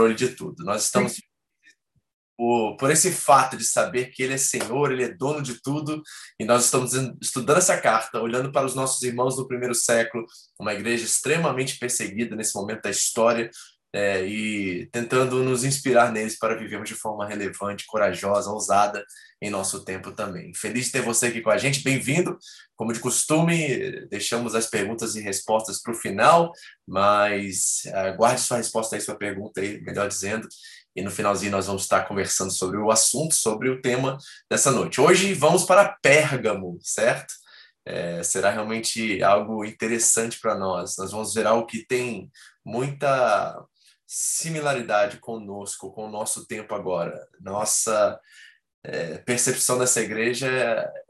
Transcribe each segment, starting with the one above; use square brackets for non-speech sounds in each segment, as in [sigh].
controle de tudo. Nós estamos por, por esse fato de saber que Ele é Senhor, Ele é dono de tudo, e nós estamos estudando essa carta, olhando para os nossos irmãos do primeiro século, uma igreja extremamente perseguida nesse momento da história, é, e tentando nos inspirar neles para vivermos de forma relevante, corajosa, ousada em nosso tempo também. Feliz de ter você aqui com a gente, bem-vindo. Como de costume, deixamos as perguntas e respostas para o final, mas aguarde sua resposta aí, sua pergunta aí, melhor dizendo, e no finalzinho nós vamos estar conversando sobre o assunto, sobre o tema dessa noite. Hoje vamos para Pérgamo, certo? É, será realmente algo interessante para nós. Nós vamos ver algo que tem muita similaridade conosco, com o nosso tempo agora. Nossa é, percepção dessa igreja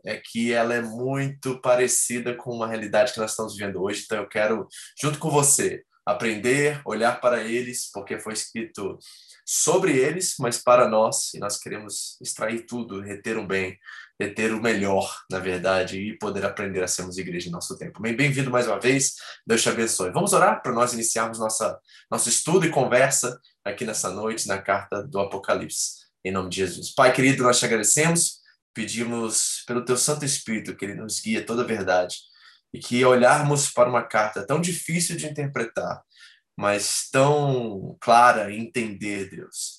é, que ela é muito parecida com uma realidade que nós estamos vivendo hoje. Então eu quero, junto com você, aprender, olhar para eles, porque foi escrito sobre eles, mas para nós, e nós queremos extrair tudo, reter o bem, reter o melhor, na verdade, e poder aprender a sermos igreja em nosso tempo. Bem-vindo mais uma vez, Deus te abençoe. Vamos orar para nós iniciarmos nossa, nosso estudo e conversa aqui nessa noite na carta do Apocalipse, em nome de Jesus. Pai querido, nós te agradecemos, pedimos pelo teu Santo Espírito que ele nos guie toda a verdade e que olharmos para uma carta tão difícil de interpretar, mas tão clara em entender, Deus,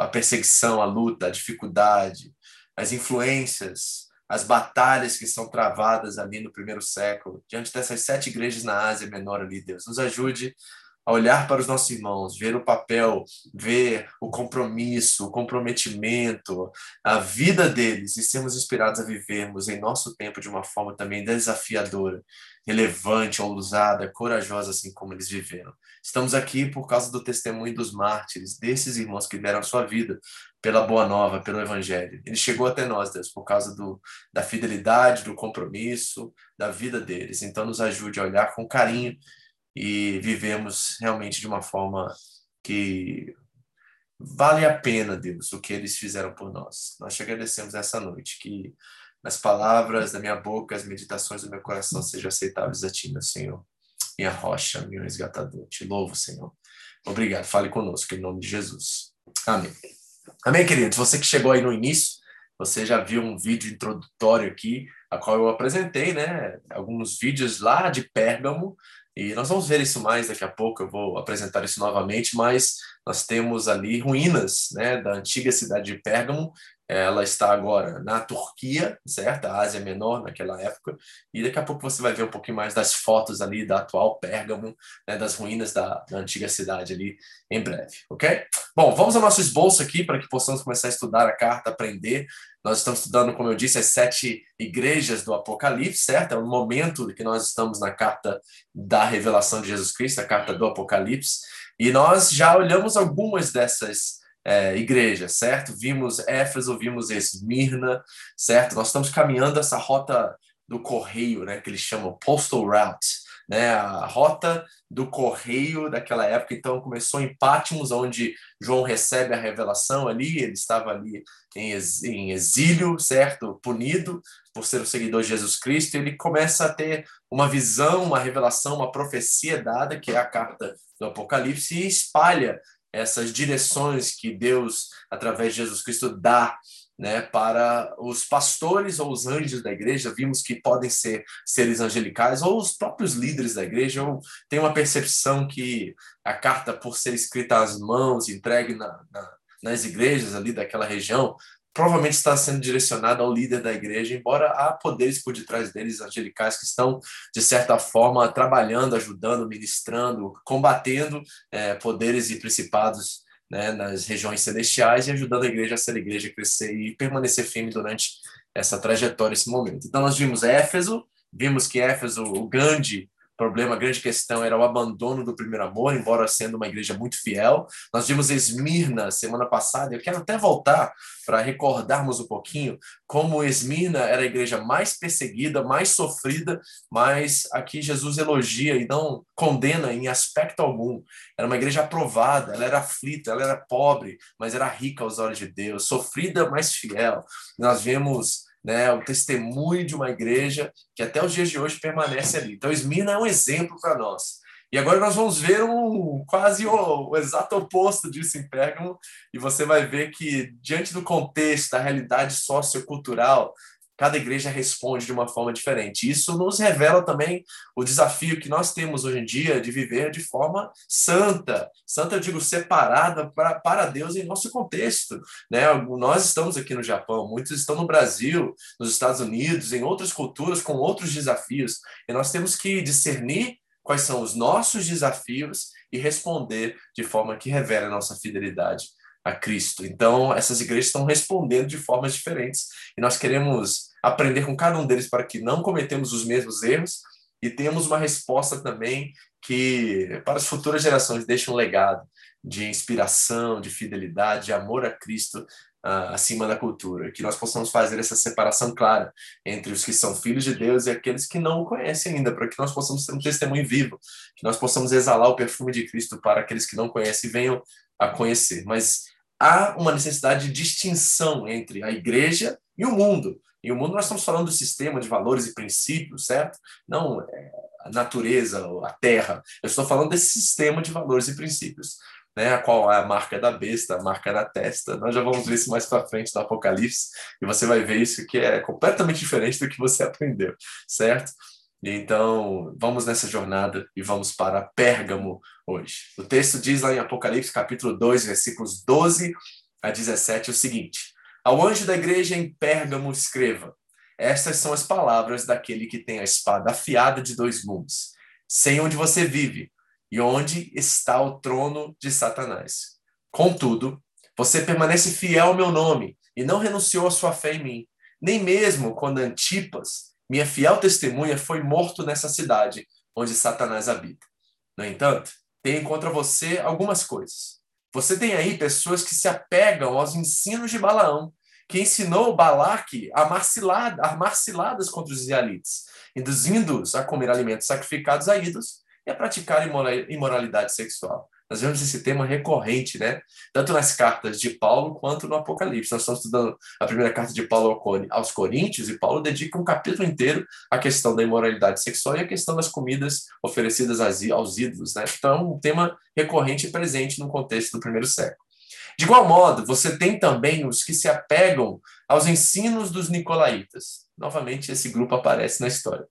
a perseguição, a luta, a dificuldade, as influências, as batalhas que são travadas ali no primeiro século, diante dessas sete igrejas na Ásia Menor ali, Deus, nos ajude a olhar para os nossos irmãos, ver o papel, ver o compromisso, o comprometimento, a vida deles e sermos inspirados a vivermos em nosso tempo de uma forma também desafiadora, relevante, ousada, corajosa, assim como eles viveram. Estamos aqui por causa do testemunho dos mártires, desses irmãos que deram a sua vida pela boa nova, pelo evangelho. Ele chegou até nós, Deus, por causa do, da fidelidade, do compromisso, da vida deles. Então, nos ajude a olhar com carinho e vivemos realmente de uma forma que vale a pena, Deus, o que eles fizeram por nós. Nós te agradecemos essa noite, que nas palavras da minha boca, as meditações do meu coração sejam aceitáveis a ti, meu Senhor, minha rocha, meu resgatador. Te louvo, Senhor. Obrigado. Fale conosco, em nome de Jesus. Amém. Amém, queridos. Você que chegou aí no início, você já viu um vídeo introdutório aqui, a qual eu apresentei, né? Alguns vídeos lá de Pérgamo, e nós vamos ver isso mais daqui a pouco, eu vou apresentar isso novamente, mas nós temos ali ruínas né, da antiga cidade de Pérgamo, ela está agora na Turquia, certo? A Ásia Menor naquela época, e daqui a pouco você vai ver um pouquinho mais das fotos ali da atual Pérgamo, né, das ruínas da, da, antiga cidade ali em breve, ok? Bom, vamos ao nosso esboço aqui para que possamos começar a estudar a carta, aprender. Nós estamos estudando, como eu disse, as sete igrejas do Apocalipse, certo? É um momento que nós estamos na carta da revelação de Jesus Cristo, a carta do Apocalipse, e nós já olhamos algumas dessas é, igreja, certo? Vimos Éfeso, vimos Esmirna, certo? Nós estamos caminhando essa rota do correio, né, que eles chamam postal route, né, a rota do correio daquela época. Então começou em Patmos, onde João recebe a revelação ali, ele estava ali em, em exílio, certo? Punido por ser o seguidor de Jesus Cristo, ele começa a ter uma visão, uma revelação, uma profecia dada, que é a carta do Apocalipse, e espalha essas direções que Deus, através de Jesus Cristo, dá né, para os pastores ou os anjos da igreja, vimos que podem ser seres angelicais ou os próprios líderes da igreja. Eu tenho uma percepção que a carta, por ser escrita às mãos, entregue na, na, nas igrejas ali daquela região, provavelmente está sendo direcionado ao líder da igreja, embora há poderes por detrás deles, angelicais, que estão, de certa forma, trabalhando, ajudando, ministrando, combatendo é, poderes e principados né, nas regiões celestiais e ajudando a igreja a ser a igreja, a crescer e permanecer firme durante essa trajetória, esse momento. Então, nós vimos Éfeso, vimos que Éfeso, o grande problema, a grande questão era o abandono do primeiro amor, embora sendo uma igreja muito fiel. Nós vimos Esmirna semana passada, eu quero até voltar para recordarmos um pouquinho como Esmirna era a igreja mais perseguida, mais sofrida, mas aqui Jesus elogia e não condena em aspecto algum. Era uma igreja aprovada, ela era aflita, ela era pobre, mas era rica aos olhos de Deus, sofrida, mas fiel. Nós vemos né, o testemunho de uma igreja que até os dias de hoje permanece ali. Então, Esmirna é um exemplo para nós. E agora nós vamos ver um quase o, o, exato oposto disso em Pérgamo, e você vai ver que, diante do contexto, da realidade sociocultural, cada igreja responde de uma forma diferente. Isso nos revela também o desafio que nós temos hoje em dia de viver de forma santa. Santa, eu digo, separada para, para Deus em nosso contexto. Né? Nós estamos aqui no Japão, muitos estão no Brasil, nos Estados Unidos, em outras culturas, com outros desafios. E nós temos que discernir quais são os nossos desafios e responder de forma que revele a nossa fidelidade a Cristo. Então, essas igrejas estão respondendo de formas diferentes e nós queremos aprender com cada um deles para que não cometemos os mesmos erros e temos uma resposta também que para as futuras gerações deixe um legado de inspiração, de fidelidade, de amor a Cristo uh, acima da cultura, que nós possamos fazer essa separação clara entre os que são filhos de Deus e aqueles que não o conhecem ainda, para que nós possamos ter um testemunho vivo, que nós possamos exalar o perfume de Cristo para aqueles que não conhecem e venham a conhecer. Mas há uma necessidade de distinção entre a igreja e o mundo. E o mundo nós estamos falando do sistema de valores e princípios, certo? Não é, a natureza, a terra. Eu estou falando desse sistema de valores e princípios, né? A qual é a marca da besta, a marca da testa. Nós já vamos ver isso mais para frente no Apocalipse e você vai ver isso que é completamente diferente do que você [laughs] aprendeu, certo? Então, vamos nessa jornada e vamos para Pérgamo hoje. O texto diz lá em Apocalipse, capítulo 2, versículos 12 a 17, o seguinte: ao anjo da igreja em Pérgamo, escreva: Estas são as palavras daquele que tem a espada afiada de dois gumes. Sei onde você vive e onde está o trono de Satanás. Contudo, você permanece fiel ao meu nome e não renunciou à sua fé em mim, nem mesmo quando Antipas, minha fiel testemunha, foi morto nessa cidade onde Satanás habita. No entanto, tenho contra você algumas coisas. Você tem aí pessoas que se apegam aos ensinos de Balaão, que ensinou Balaque a, marcilada, a marciladas contra os israelitas, induzindo-os a comer alimentos sacrificados a ídolos e a praticar imoralidade sexual. Nós vemos esse tema recorrente, né? Tanto nas cartas de Paulo quanto no Apocalipse. Nós estamos estudando a primeira carta de Paulo aos Coríntios e Paulo dedica um capítulo inteiro à questão da imoralidade sexual e à questão das comidas oferecidas aos ídolos, né? Então, é um tema recorrente e presente no contexto do primeiro século. De igual modo, você tem também os que se apegam aos ensinos dos nicolaítas. Novamente, esse grupo aparece na história.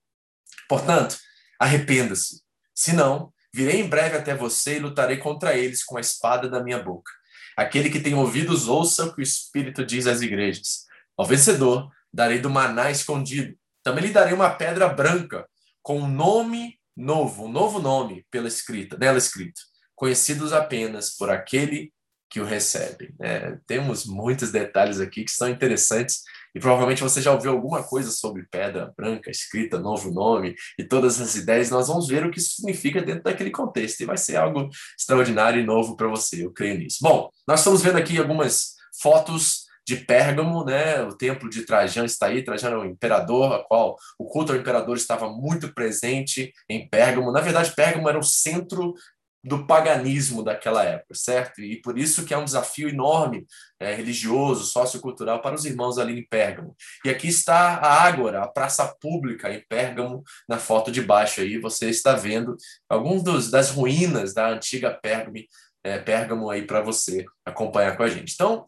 Portanto, arrependa-se. Senão, Virei em breve até você e lutarei contra eles com a espada da minha boca. Aquele que tem ouvidos, ouça o que o Espírito diz às igrejas. Ao vencedor, darei do maná escondido. Também lhe darei uma pedra branca, com um nome novo, um novo nome pela escrita, nela escrito, conhecidos apenas por aquele que o recebe. É, temos muitos detalhes aqui que são interessantes e provavelmente você já ouviu alguma coisa sobre pedra branca, escrita, novo nome e todas essas ideias. Nós vamos ver o que isso significa dentro daquele contexto e vai ser algo extraordinário e novo para você, eu creio nisso. Bom, nós estamos vendo aqui algumas fotos de Pérgamo, né? O templo de Trajano está aí. Trajano é o imperador, a qual o culto ao imperador estava muito presente em Pérgamo. Na verdade, Pérgamo era o centro do paganismo daquela época, certo? E por isso que é um desafio enorme é, religioso, sociocultural para os irmãos ali em Pérgamo. E aqui está a Ágora, a praça pública em Pérgamo, na foto de baixo aí, você está vendo alguns dos, das ruínas da antiga Pérgamo, é, Pérgamo aí para você acompanhar com a gente. Então,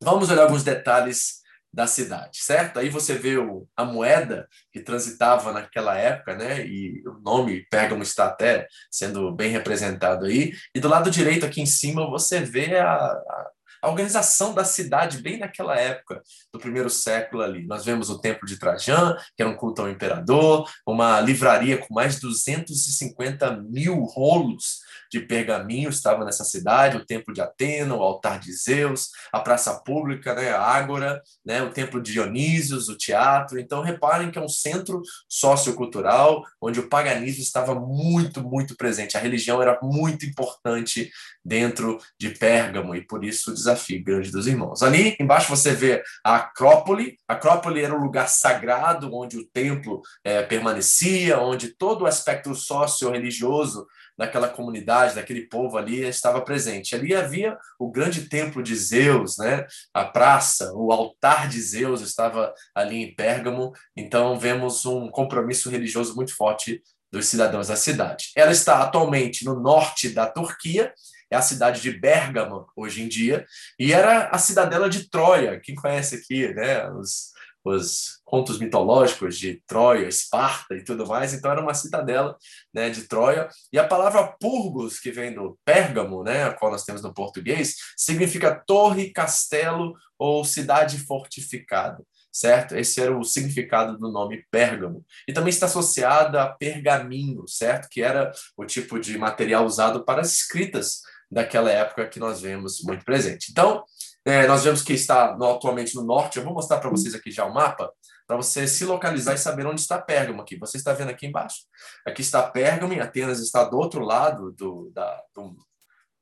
vamos olhar alguns detalhes da cidade, certo? Aí você vê o, a moeda que transitava naquela época, né? E o nome Pérgamo está até sendo bem representado aí. E do lado direito aqui em cima você vê a, a organização da cidade bem naquela época do primeiro século ali. Nós vemos o templo de Trajan, que era um culto ao imperador, uma livraria com mais de 250 mil rolos de pergaminho estava nessa cidade, o templo de Atena, o altar de Zeus, a praça pública, né, a Ágora, né, o templo de Dionísios, o teatro. Então reparem que é um centro sociocultural onde o paganismo estava muito, muito presente. A religião era muito importante dentro de Pérgamo e por isso o desafio grande dos irmãos. Ali embaixo você vê a Acrópole. A Acrópole era um lugar sagrado onde o templo é, permanecia, onde todo o aspecto socio-religioso daquela comunidade, daquele povo ali estava presente. Ali havia o grande templo de Zeus, né? A praça, o altar de Zeus estava ali em Pérgamo. Então vemos um compromisso religioso muito forte dos cidadãos da cidade. Ela está atualmente no norte da Turquia, é a cidade de Bérgamo hoje em dia, e era a cidadela de Troia. Quem conhece aqui, né, os, os contos mitológicos de Troia, Esparta e tudo mais, então era uma cidadela né, de Troia. E a palavra purgos, que vem do Pérgamo, né, a qual nós temos no português, significa torre, castelo ou cidade fortificada certo? Esse era o significado do nome Pérgamo. E também está associada a pergaminho, certo? Que era o tipo de material usado para as escritas daquela época que nós vemos muito presente. Então, é, nós vemos que está no, atualmente no norte. Eu vou mostrar para vocês aqui já o mapa, para você se localizar e saber onde está Pérgamo aqui. Você está vendo aqui embaixo? Aqui está Pérgamo, e Atenas está do outro lado do, da, do,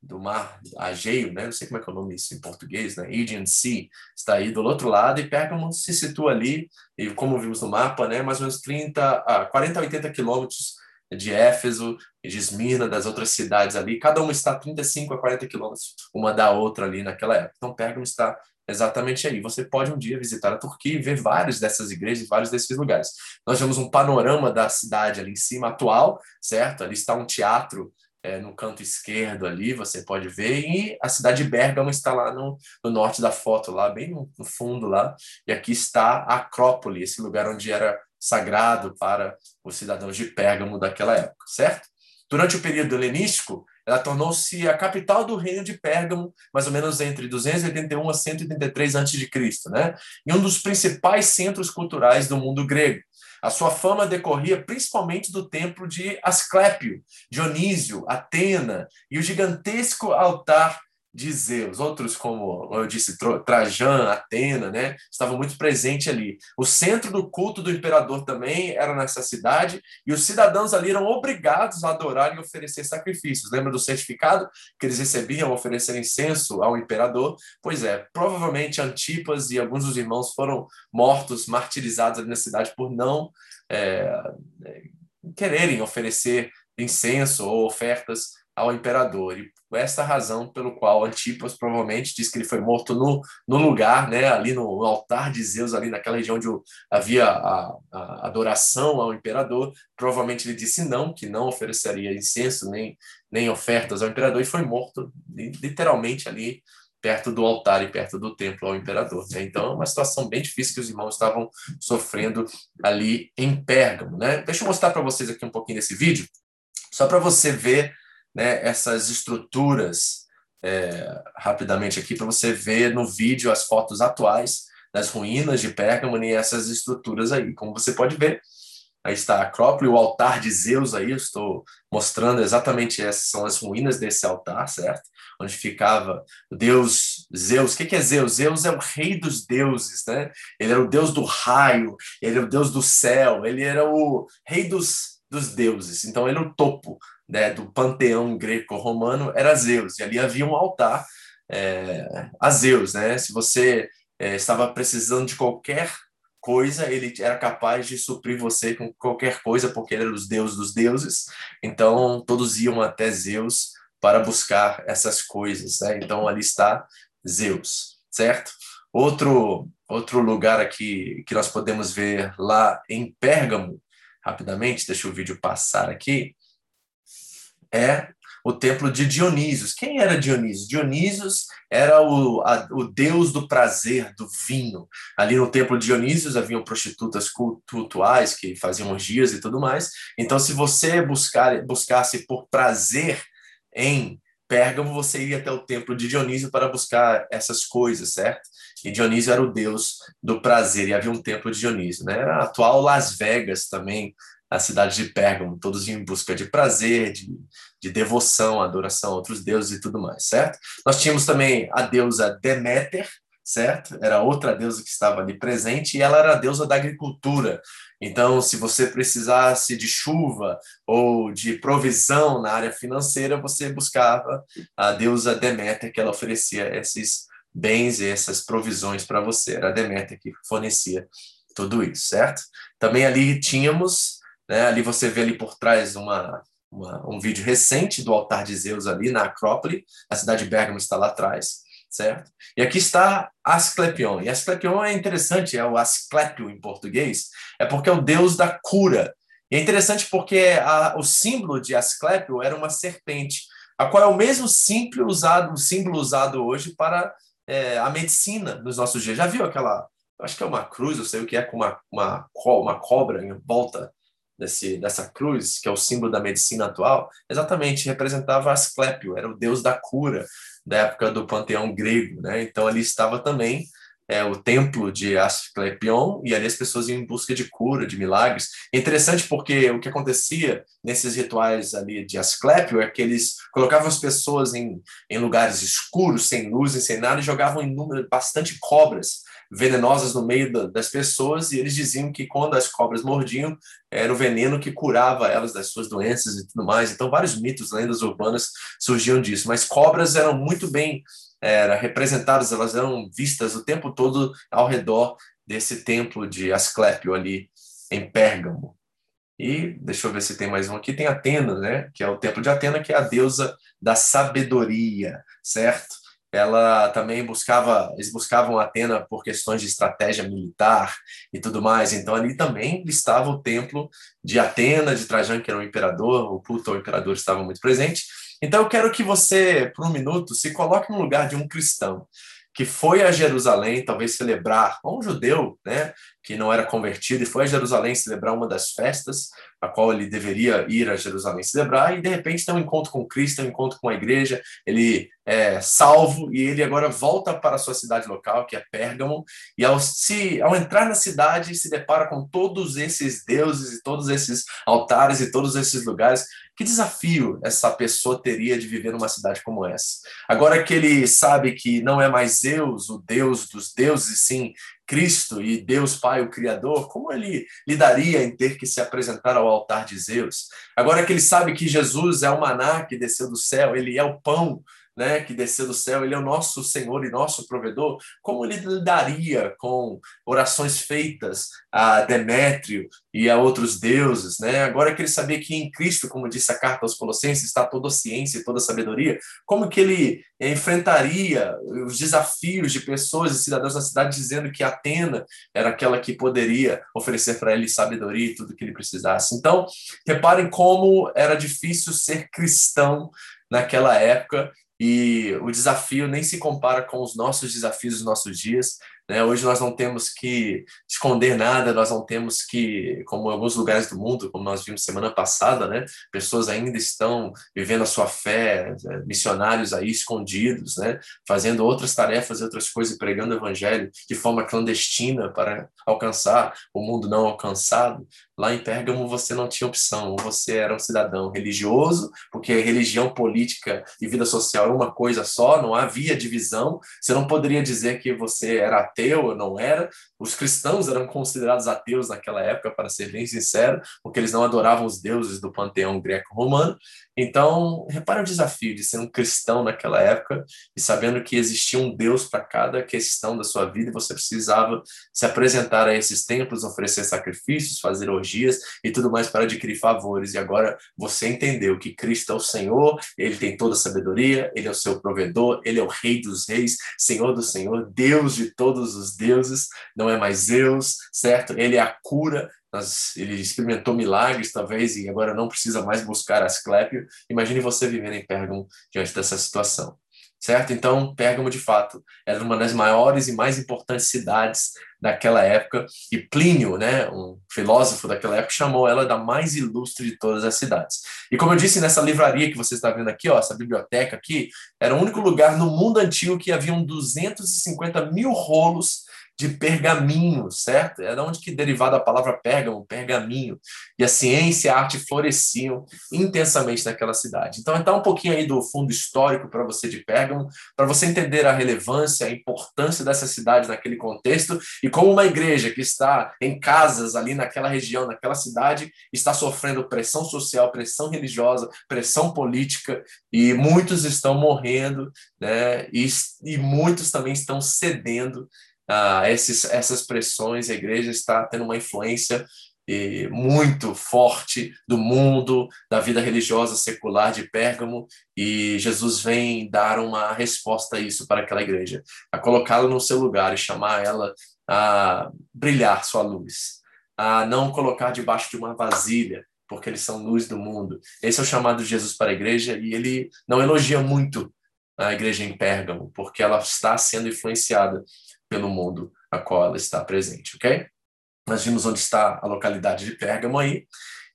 do mar Ageio, né? Não sei como é que é o nome isso em português, né? Aegean Sea está aí do outro lado e Pérgamo se situa ali, e como vimos no mapa, né? Mais ou menos 30 a 40 a 80 quilômetros de Éfeso e de Esmirna, das outras cidades ali. Cada uma está 35 a 40 quilômetros uma da outra ali naquela época. Então Pérgamo está exatamente aí. Você pode um dia visitar a Turquia e ver várias dessas igrejas, vários desses lugares. Nós vemos um panorama da cidade ali em cima atual, certo? Ali está um teatro é, no canto esquerdo ali, você pode ver, e a cidade de Bérgamo está lá no, no norte da foto, lá bem no, no, fundo lá, e aqui está a Acrópole, esse lugar onde era sagrado para os cidadãos de Pérgamo daquela época, certo? Durante o período helenístico, ela tornou-se a capital do reino de Pérgamo, mais ou menos entre 281 a 183 a.C., né? E um dos principais centros culturais do mundo grego. A sua fama decorria principalmente do templo de Asclépio, Dionísio, Atena e o gigantesco altar de Zeus. Outros, como eu disse, Trajan, Atena, né, estavam muito presentes ali. O centro do culto do imperador também era nessa cidade, e os cidadãos ali eram obrigados a adorar e oferecer sacrifícios. Lembra do certificado que eles recebiam ao oferecer incenso ao imperador? Pois é, provavelmente Antipas e alguns dos irmãos foram mortos, martirizados ali na cidade por não é quererem oferecer incenso ou ofertas ao imperador. E esta razão pelo qual Antipas provavelmente diz que ele foi morto no, no lugar, né, ali no altar de Zeus, ali naquela região onde havia a, a adoração ao imperador. Provavelmente ele disse não, que não ofereceria incenso nem, nem ofertas ao imperador, e foi morto literalmente ali perto do altar e perto do templo ao imperador. Né? Então, é uma situação bem difícil que os irmãos estavam sofrendo ali em Pérgamo. Né? Deixa eu mostrar para vocês aqui um pouquinho desse vídeo, só para você ver né, essas estruturas é, rapidamente aqui para você ver no vídeo as fotos atuais das ruínas de Pérgamo e essas estruturas aí. Como você pode ver, aí está a Acrópole, o altar de Zeus aí, eu estou mostrando exatamente essas são as ruínas desse altar, certo? Onde ficava o deus Zeus. O que é Zeus? Zeus é o rei dos deuses, né? Ele era o deus do raio, ele era o deus do céu, ele era o rei dos, dos deuses. Então ele é o topo né, do panteão greco-romano era Zeus, e ali havia um altar é, a Zeus. Né? Se você é, estava precisando de qualquer coisa, ele era capaz de suprir você com qualquer coisa, porque ele era os deuses dos deuses, então todos iam até Zeus para buscar essas coisas. Né? Então ali está Zeus, certo? Outro, outro lugar aqui que nós podemos ver lá em Pérgamo, rapidamente, deixa o vídeo passar aqui, é o templo de Dionísios. Quem era Dionísios? Dionísios era o, a, o deus do prazer, do vinho. Ali no templo de Dionísios haviam prostitutas cultuais que faziam orgias e tudo mais. Então, se você buscar, buscasse por prazer em Pérgamo, você iria até o templo de Dionísio para buscar essas coisas, certo? E Dionísio era o deus do prazer, e havia um templo de Dionísio, né? Era a atual Las Vegas também, a cidade de Pérgamo, todos em busca de prazer, de, de devoção, adoração a outros deuses e tudo mais, certo? Nós tínhamos também a deusa Deméter, certo? Era outra deusa que estava ali presente e ela era a deusa da agricultura. Então, se você precisasse de chuva ou de provisão na área financeira, você buscava a deusa Deméter, que ela oferecia esses bens e essas provisões para você. Era a Deméter que fornecia tudo isso, certo? Também ali tínhamos né? Ali você vê ali por trás uma, uma, um vídeo recente do altar de Zeus ali na Acrópole, a cidade de Bergamo está lá atrás, certo? E aqui está Asclepion. E Asclepion é interessante, é o Asclepio em português, é porque é o deus da cura. E é interessante porque a, o símbolo de Asclepio era uma serpente, a qual é o mesmo símbolo usado, o símbolo usado hoje para é, a medicina nos nossos dias. Já viu aquela, acho que é uma cruz, eu sei o que é, com uma, uma, uma cobra em volta desse, dessa cruz, que é o símbolo da medicina atual? Exatamente, representava Asclepio, era o deus da cura da época do panteão grego, né? Então ali estava também é, o templo de Asclepion, e ali as pessoas iam em busca de cura, de milagres. Interessante porque o que acontecia nesses rituais ali de Asclepio é que eles colocavam as pessoas em, em lugares escuros, sem luz, sem nada, e jogavam em número bastante cobras venenosas no meio da, das pessoas, e eles diziam que quando as cobras mordiam, era o veneno que curava elas das suas doenças e tudo mais. Então, vários mitos, lendas urbanas surgiam disso. Mas cobras eram muito bem era, representadas, elas eram vistas o tempo todo ao redor desse templo de Asclépio ali em Pérgamo. E deixa eu ver se tem mais um aqui. Tem Atena, né? Que é o templo de Atena, que é a deusa da sabedoria, certo? Ela também buscava, eles buscavam Atena por questões de estratégia militar e tudo mais. Então ali também estava o templo de Atena, de Trajano, que era o imperador, o Pluto, o imperador, estava muito presente. Então eu quero que você, por um minuto, se coloque no lugar de um cristão que foi a Jerusalém, talvez celebrar, ou um judeu, né, que não era convertido e foi a Jerusalém celebrar uma das festas, a qual ele deveria ir a Jerusalém celebrar, e de repente tem um encontro com Cristo, tem um encontro com a igreja, ele é salvo e ele agora volta para a sua cidade local, que é Pérgamo, e ao, se, ao entrar na cidade se depara com todos esses deuses e todos esses altares e todos esses lugares. Que desafio essa pessoa teria de viver numa cidade como essa? Agora que ele sabe que não é mais Zeus, o Deus dos deuses, sim Cristo e Deus Pai, o Criador, como ele lidaria em ter que se apresentar ao altar de Zeus? Agora que ele sabe que Jesus é o maná que desceu do céu, ele é o pão né, que desceu do céu, ele é o nosso Senhor e nosso provedor, como ele lidaria com orações feitas a Demétrio e a outros deuses, né? Agora que ele sabia que em Cristo, como disse a carta aos Colossenses, está toda a ciência e toda a sabedoria, como que ele enfrentaria os desafios de pessoas e cidadãos da cidade dizendo que Atena era aquela que poderia oferecer para ele sabedoria e tudo que ele precisasse. Então, reparem como era difícil ser cristão naquela época e o desafio nem se compara com os nossos desafios dos nossos dias. Né? Hoje nós não temos que esconder nada, nós não temos que, como em alguns lugares do mundo, como nós vimos semana passada, né? pessoas ainda estão vivendo a sua fé, né? missionários aí escondidos, né? fazendo outras tarefas e outras coisas, pregando o evangelho de forma clandestina para alcançar o mundo não alcançado. Lá em Pérgamo você não tinha opção, você era um cidadão religioso, porque religião, política e vida social é uma coisa só, não havia divisão. Você não poderia dizer que você era ateu ou não era. Os cristãos eram considerados ateus naquela época, para ser bem sincero, porque eles não adoravam os deuses do panteão greco-romano. Então, repare o desafio de ser um cristão naquela época e sabendo que existia um Deus para cada questão da sua vida você precisava se apresentar a esses templos, oferecer sacrifícios, fazer orgias e tudo mais para adquirir favores. E agora você entendeu que Cristo é o Senhor, ele tem toda a sabedoria, ele é o seu provedor, ele é o Rei dos Reis, Senhor do Senhor, Deus de todos os deuses, não é mais Deus, certo? Ele é a cura, ele experimentou milagres, talvez, e agora não precisa mais buscar Asclépio. Imagine você vivendo em Pérgamo diante dessa situação, certo? Então, Pérgamo, de fato, era uma das maiores e mais importantes cidades daquela época, e Plínio, né, um filósofo daquela época, chamou ela da mais ilustre de todas as cidades. E como eu disse, nessa livraria que você está vendo aqui, ó, essa biblioteca aqui, era o único lugar no mundo antigo que haviam 250 mil rolos de pergaminho, certo? É da onde que derivada a palavra pérgamo, pergaminho. E a ciência e a arte floresciam intensamente naquela cidade. Então, então um pouquinho aí do fundo histórico para você de Pérgamo, para você entender a relevância, a importância dessa cidade naquele contexto e como uma igreja que está em casas ali naquela região, naquela cidade, está sofrendo pressão social, pressão religiosa, pressão política e muitos estão morrendo, né? E, e muitos também estão cedendo uh, esses, essas pressões, a igreja está tendo uma influência muito forte do mundo, da vida religiosa secular de Pérgamo, e Jesus vem dar uma resposta a isso para aquela igreja, a colocá-la no seu lugar e chamar ela a brilhar sua luz, a não colocar debaixo de uma vasilha, porque eles são luz do mundo. Esse é o chamado de Jesus para a igreja e ele não elogia muito a igreja em Pérgamo, porque ela está sendo influenciada pelo mundo a qual ela está presente, ok? Nós vimos onde está a localidade de Pérgamo aí.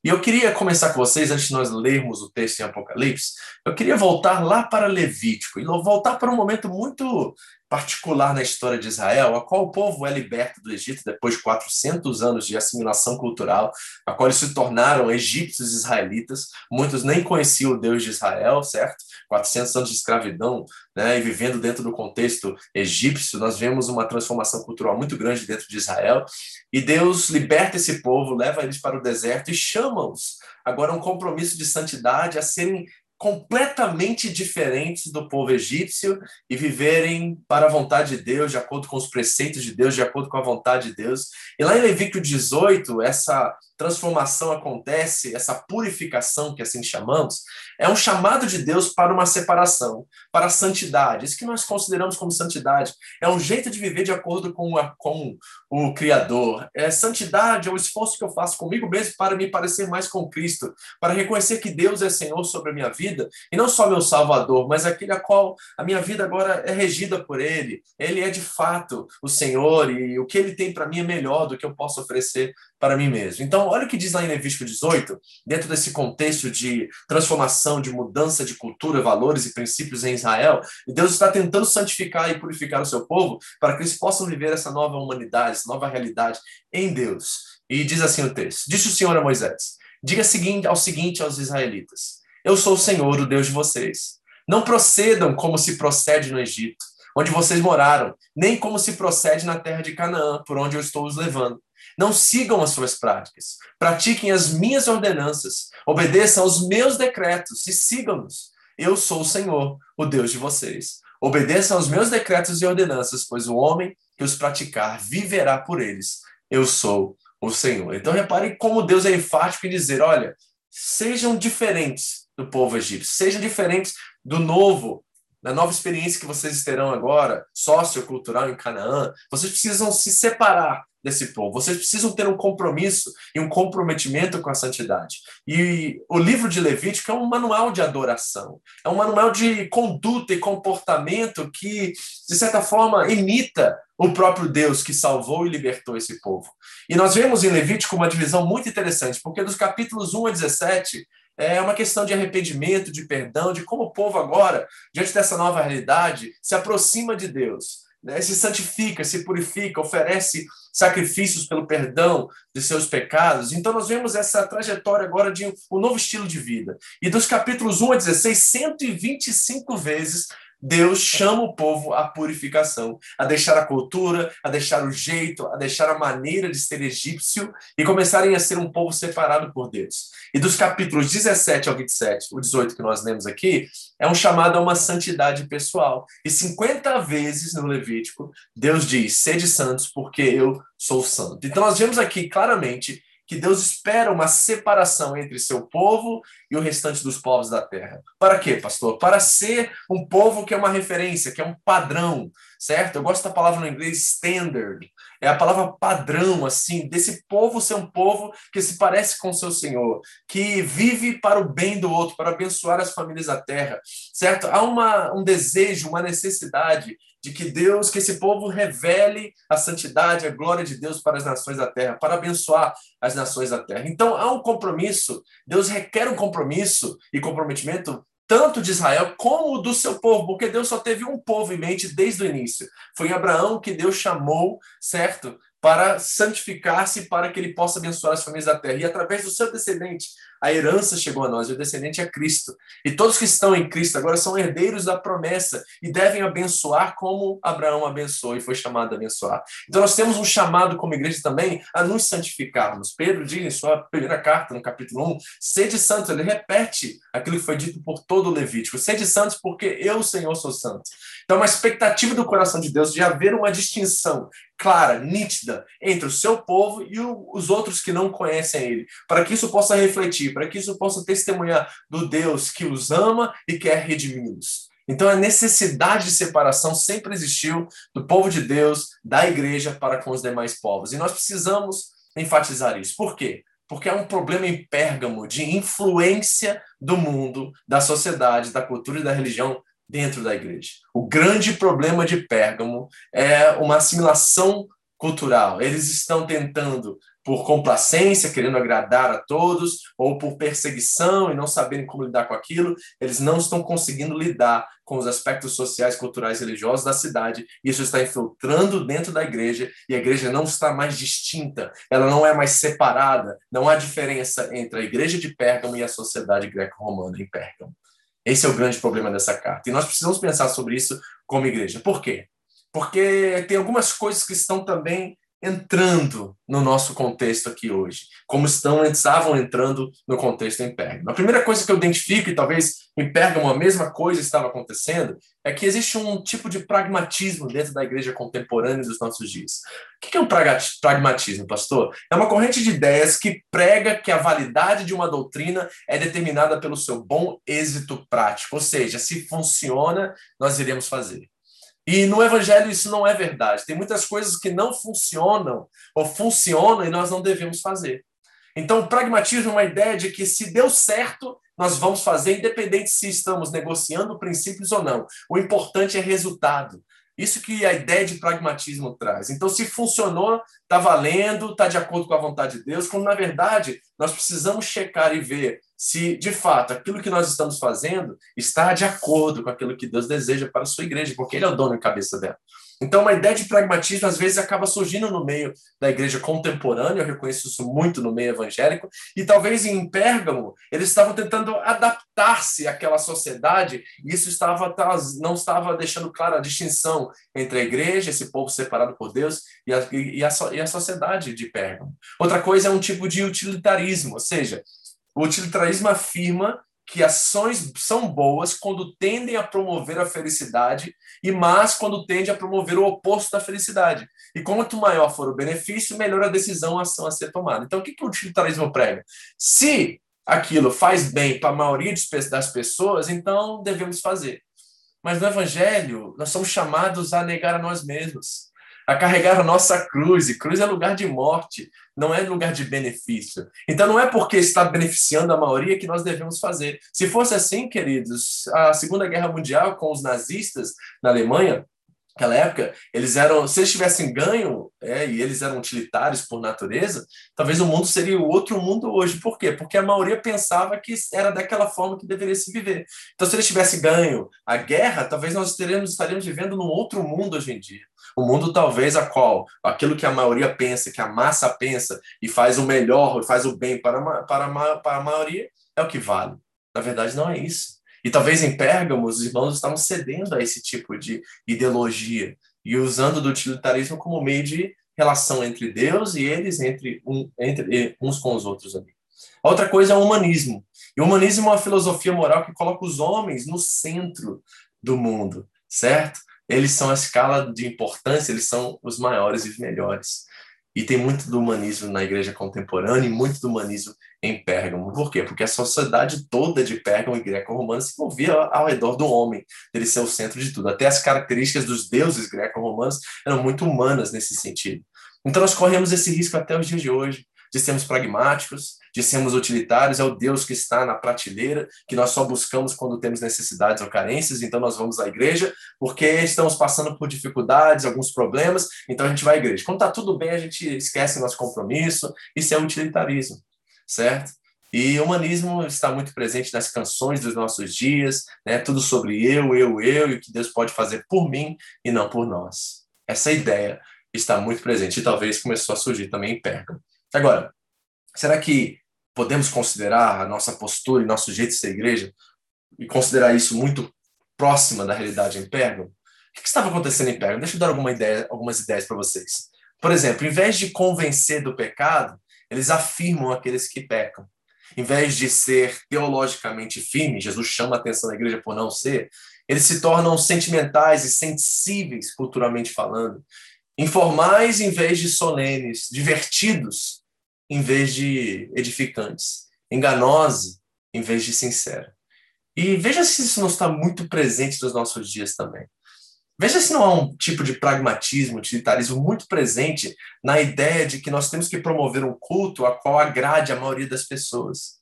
E eu queria começar com vocês, antes de nós lermos o texto em Apocalipse, eu queria voltar lá para Levítico e voltar para um momento muito particular na história de Israel, a qual o povo é liberto do Egito depois de 400 anos de assimilação cultural, a qual eles se tornaram egípcios israelitas. Muitos nem conheciam o Deus de Israel, certo? 400 anos de escravidão, né? E vivendo dentro do contexto egípcio, nós vemos uma transformação cultural muito grande dentro de Israel. E Deus liberta esse povo, leva eles para o deserto e chama-os agora um compromisso de santidade a serem completamente diferentes do povo egípcio e viverem para a vontade de Deus, de acordo com os preceitos de Deus, de acordo com a vontade de Deus. E lá em Levítico 18, essa transformação acontece, essa purificação que assim chamamos, é um chamado de Deus para uma separação, para a santidade. Isso que nós consideramos como santidade é um jeito de viver de acordo com, a, com o Criador. É santidade é o esforço que eu faço comigo mesmo para me parecer mais com Cristo, para reconhecer que Deus é Senhor sobre a minha vida e não só meu Salvador, mas aquele a qual a minha vida agora é regida por Ele. Ele é de fato o Senhor e o que Ele tem para mim é melhor do que eu posso oferecer para mim mesmo. Então, olha o que diz lá em Levítico 18, dentro desse contexto de transformação, de mudança de cultura, valores e princípios em Israel, e Deus está tentando santificar e purificar o seu povo para que eles possam viver essa nova humanidade, essa nova realidade em Deus. E diz assim o texto: Disse o Senhor a Moisés: Diga ao seguinte aos israelitas: Eu sou o Senhor, o Deus de vocês. Não procedam como se procede no Egito, onde vocês moraram, nem como se procede na terra de Canaã, por onde eu estou os levando não sigam as suas práticas. Pratiquem as minhas ordenanças. Obedeçam aos meus decretos e sigam-nos. Eu sou o Senhor, o Deus de vocês. Obedeçam aos meus decretos e ordenanças, pois o homem que os praticar viverá por eles. Eu sou o Senhor. Então reparem como Deus é enfático em dizer: olha, sejam diferentes do povo egípcio, sejam diferentes do novo na nova experiência que vocês terão agora, sociocultural em Canaã, vocês precisam se separar desse povo. Vocês precisam ter um compromisso e um comprometimento com a santidade. E o livro de Levítico é um manual de adoração, é um manual de conduta e comportamento que, de certa forma, imita o próprio Deus que salvou e libertou esse povo. E nós vemos em Levítico uma divisão muito interessante, porque dos capítulos 1 a 17 é uma questão de arrependimento, de perdão, de como o povo agora, diante dessa nova realidade, se aproxima de Deus, né? se santifica, se purifica, oferece sacrifícios pelo perdão de seus pecados. Então, nós vemos essa trajetória agora de um novo estilo de vida. E dos capítulos 1 a 16, 125 vezes Deus chama o povo à purificação, a deixar a cultura, a deixar o jeito, a deixar a maneira de ser egípcio e começarem a ser um povo separado por Deus. E dos capítulos 17 ao 27, o 18 que nós lemos aqui, é um chamado a uma santidade pessoal. E 50 vezes no Levítico, Deus diz: sede santos, porque eu sou santo. Então nós vemos aqui claramente que Deus espera uma separação entre seu povo e o restante dos povos da terra. Para quê, pastor? Para ser um povo que é uma referência, que é um padrão, certo? Eu gosto da palavra no inglês standard. É a palavra padrão, assim, desse povo ser um povo que se parece com seu Senhor, que vive para o bem do outro, para abençoar as famílias da terra, certo? Há uma, um desejo, uma necessidade de que Deus, que esse povo revele a santidade, a glória de Deus para as nações da terra, para abençoar as nações da terra. Então há um compromisso, Deus requer um compromisso e comprometimento tanto de Israel como do seu povo, porque Deus só teve um povo em mente desde o início. Foi Abraão que Deus chamou, certo? Para santificar-se, para que ele possa abençoar as famílias da terra. E através do seu descendente, a herança chegou a nós, e o descendente é Cristo. E todos que estão em Cristo agora são herdeiros da promessa e devem abençoar como Abraão abençoou e foi chamado a abençoar. Então nós temos um chamado como igreja também a nos santificarmos. Pedro diz em sua primeira carta, no capítulo 1, sede santos. Ele repete aquilo que foi dito por todo o Levítico. Sede santos porque eu, Senhor, sou santo. Então, é uma expectativa do coração de Deus de haver uma distinção clara, nítida, entre o seu povo e os outros que não conhecem Ele, para que isso possa refletir, para que isso possa testemunhar do Deus que os ama e quer redimi-los. Então, a necessidade de separação sempre existiu do povo de Deus, da igreja, para com os demais povos. E nós precisamos enfatizar isso. Por quê? Porque há um problema em Pérgamo de influência do mundo, da sociedade, da cultura e da religião dentro da igreja. O grande problema de Pérgamo é uma assimilação cultural. Eles estão tentando por complacência, querendo agradar a todos, ou por perseguição e não sabendo como lidar com aquilo, eles não estão conseguindo lidar com os aspectos sociais, culturais e religiosos da cidade. Isso está infiltrando dentro da igreja e a igreja não está mais distinta, ela não é mais separada, não há diferença entre a igreja de Pérgamo e a sociedade greco-romana em Pérgamo. Esse é o grande problema dessa carta. E nós precisamos pensar sobre isso como igreja. Por quê? Porque tem algumas coisas que estão também entrando no nosso contexto aqui hoje, como estão estavam entrando no contexto em Pérgamo. A primeira coisa que eu identifico, e talvez em Pérgamo a mesma coisa estava acontecendo, é que existe um tipo de pragmatismo dentro da igreja contemporânea dos nossos dias. O que é um pragmatismo, pastor? É uma corrente de ideias que prega que a validade de uma doutrina é determinada pelo seu bom êxito prático, ou seja, se funciona, nós iremos fazer. E no Evangelho isso não é verdade. Tem muitas coisas que não funcionam ou funcionam e nós não devemos fazer. Então, o pragmatismo é uma ideia de que se deu certo, nós vamos fazer, independente se estamos negociando princípios ou não. O importante é resultado. Isso que a ideia de pragmatismo traz. Então, se funcionou, está valendo, está de acordo com a vontade de Deus, quando na verdade nós precisamos checar e ver se de fato aquilo que nós estamos fazendo está de acordo com aquilo que Deus deseja para a sua igreja, porque Ele é o dono e cabeça dela. Então, uma ideia de pragmatismo às vezes acaba surgindo no meio da igreja contemporânea, eu reconheço isso muito no meio evangélico, e talvez em Pérgamo eles estavam tentando adaptar-se àquela sociedade, e isso estava não estava deixando clara a distinção entre a igreja, esse povo separado por Deus, e a, e a, e a sociedade de Pérgamo. Outra coisa é um tipo de utilitarismo, ou seja, o utilitarismo afirma que ações são boas quando tendem a promover a felicidade e más quando tendem a promover o oposto da felicidade. E quanto maior for o benefício, melhor a decisão, a ação a ser tomada. Então, o que, que o utilitarismo prega? Se aquilo faz bem para a maioria das pessoas, então devemos fazer. Mas no Evangelho, nós somos chamados a negar a nós mesmos a carregar a nossa cruz, e cruz é lugar de morte, não é lugar de benefício. Então não é porque está beneficiando a maioria que nós devemos fazer. Se fosse assim, queridos, a Segunda Guerra Mundial com os nazistas na Alemanha, naquela época, eles eram, se eles tivessem ganho, é, e eles eram utilitários por natureza, talvez o mundo seria outro mundo hoje. Por quê? Porque a maioria pensava que era daquela forma que deveria se viver. Então, se eles tivessem ganho a guerra, talvez nós teremos, estaríamos vivendo num outro mundo hoje em dia. O mundo talvez a qual aquilo que a maioria pensa, que a massa pensa e faz o melhor, faz o bem para, para, para a maioria, é o que vale. Na verdade, não é isso. E talvez em Pérgamo os irmãos estavam cedendo a esse tipo de ideologia e usando do utilitarismo como meio de relação entre Deus e eles, entre, um, entre uns com os outros ali. A outra coisa é o humanismo. E o humanismo é uma filosofia moral que coloca os homens no centro do mundo, certo? Eles são a escala de importância, eles são os maiores e os melhores. E tem muito do humanismo na igreja contemporânea e muito do humanismo em Pérgamo. Por quê? Porque a sociedade toda de Pérgamo e greco-romana se movia ao redor do homem, ele ser o centro de tudo. Até as características dos deuses greco-romanos eram muito humanas nesse sentido. Então nós corremos esse risco até os dias de hoje, de sermos pragmáticos, de sermos utilitários, é o Deus que está na prateleira, que nós só buscamos quando temos necessidades ou carências, então nós vamos à igreja, porque estamos passando por dificuldades, alguns problemas, então a gente vai à igreja. Quando está tudo bem, a gente esquece nosso compromisso, isso é utilitarismo, certo? E o humanismo está muito presente nas canções dos nossos dias, né? tudo sobre eu, eu, eu, e o que Deus pode fazer por mim e não por nós. Essa ideia está muito presente e talvez começou a surgir também em Pérgamo. Agora, será que podemos considerar a nossa postura e nosso jeito de ser igreja e considerar isso muito próxima da realidade em Pérgamo? O que estava acontecendo em Pérgamo? Deixa eu dar alguma ideia, algumas ideias para vocês. Por exemplo, em vez de convencer do pecado, eles afirmam aqueles que pecam. Em vez de ser teologicamente firme, Jesus chama a atenção da igreja por não ser, eles se tornam sentimentais e sensíveis, culturalmente falando informais em vez de solenes, divertidos em vez de edificantes, enganosos em vez de sinceros. E veja se isso não está muito presente nos nossos dias também. Veja se não há um tipo de pragmatismo, utilitarismo muito presente na ideia de que nós temos que promover um culto a qual agrade a maioria das pessoas.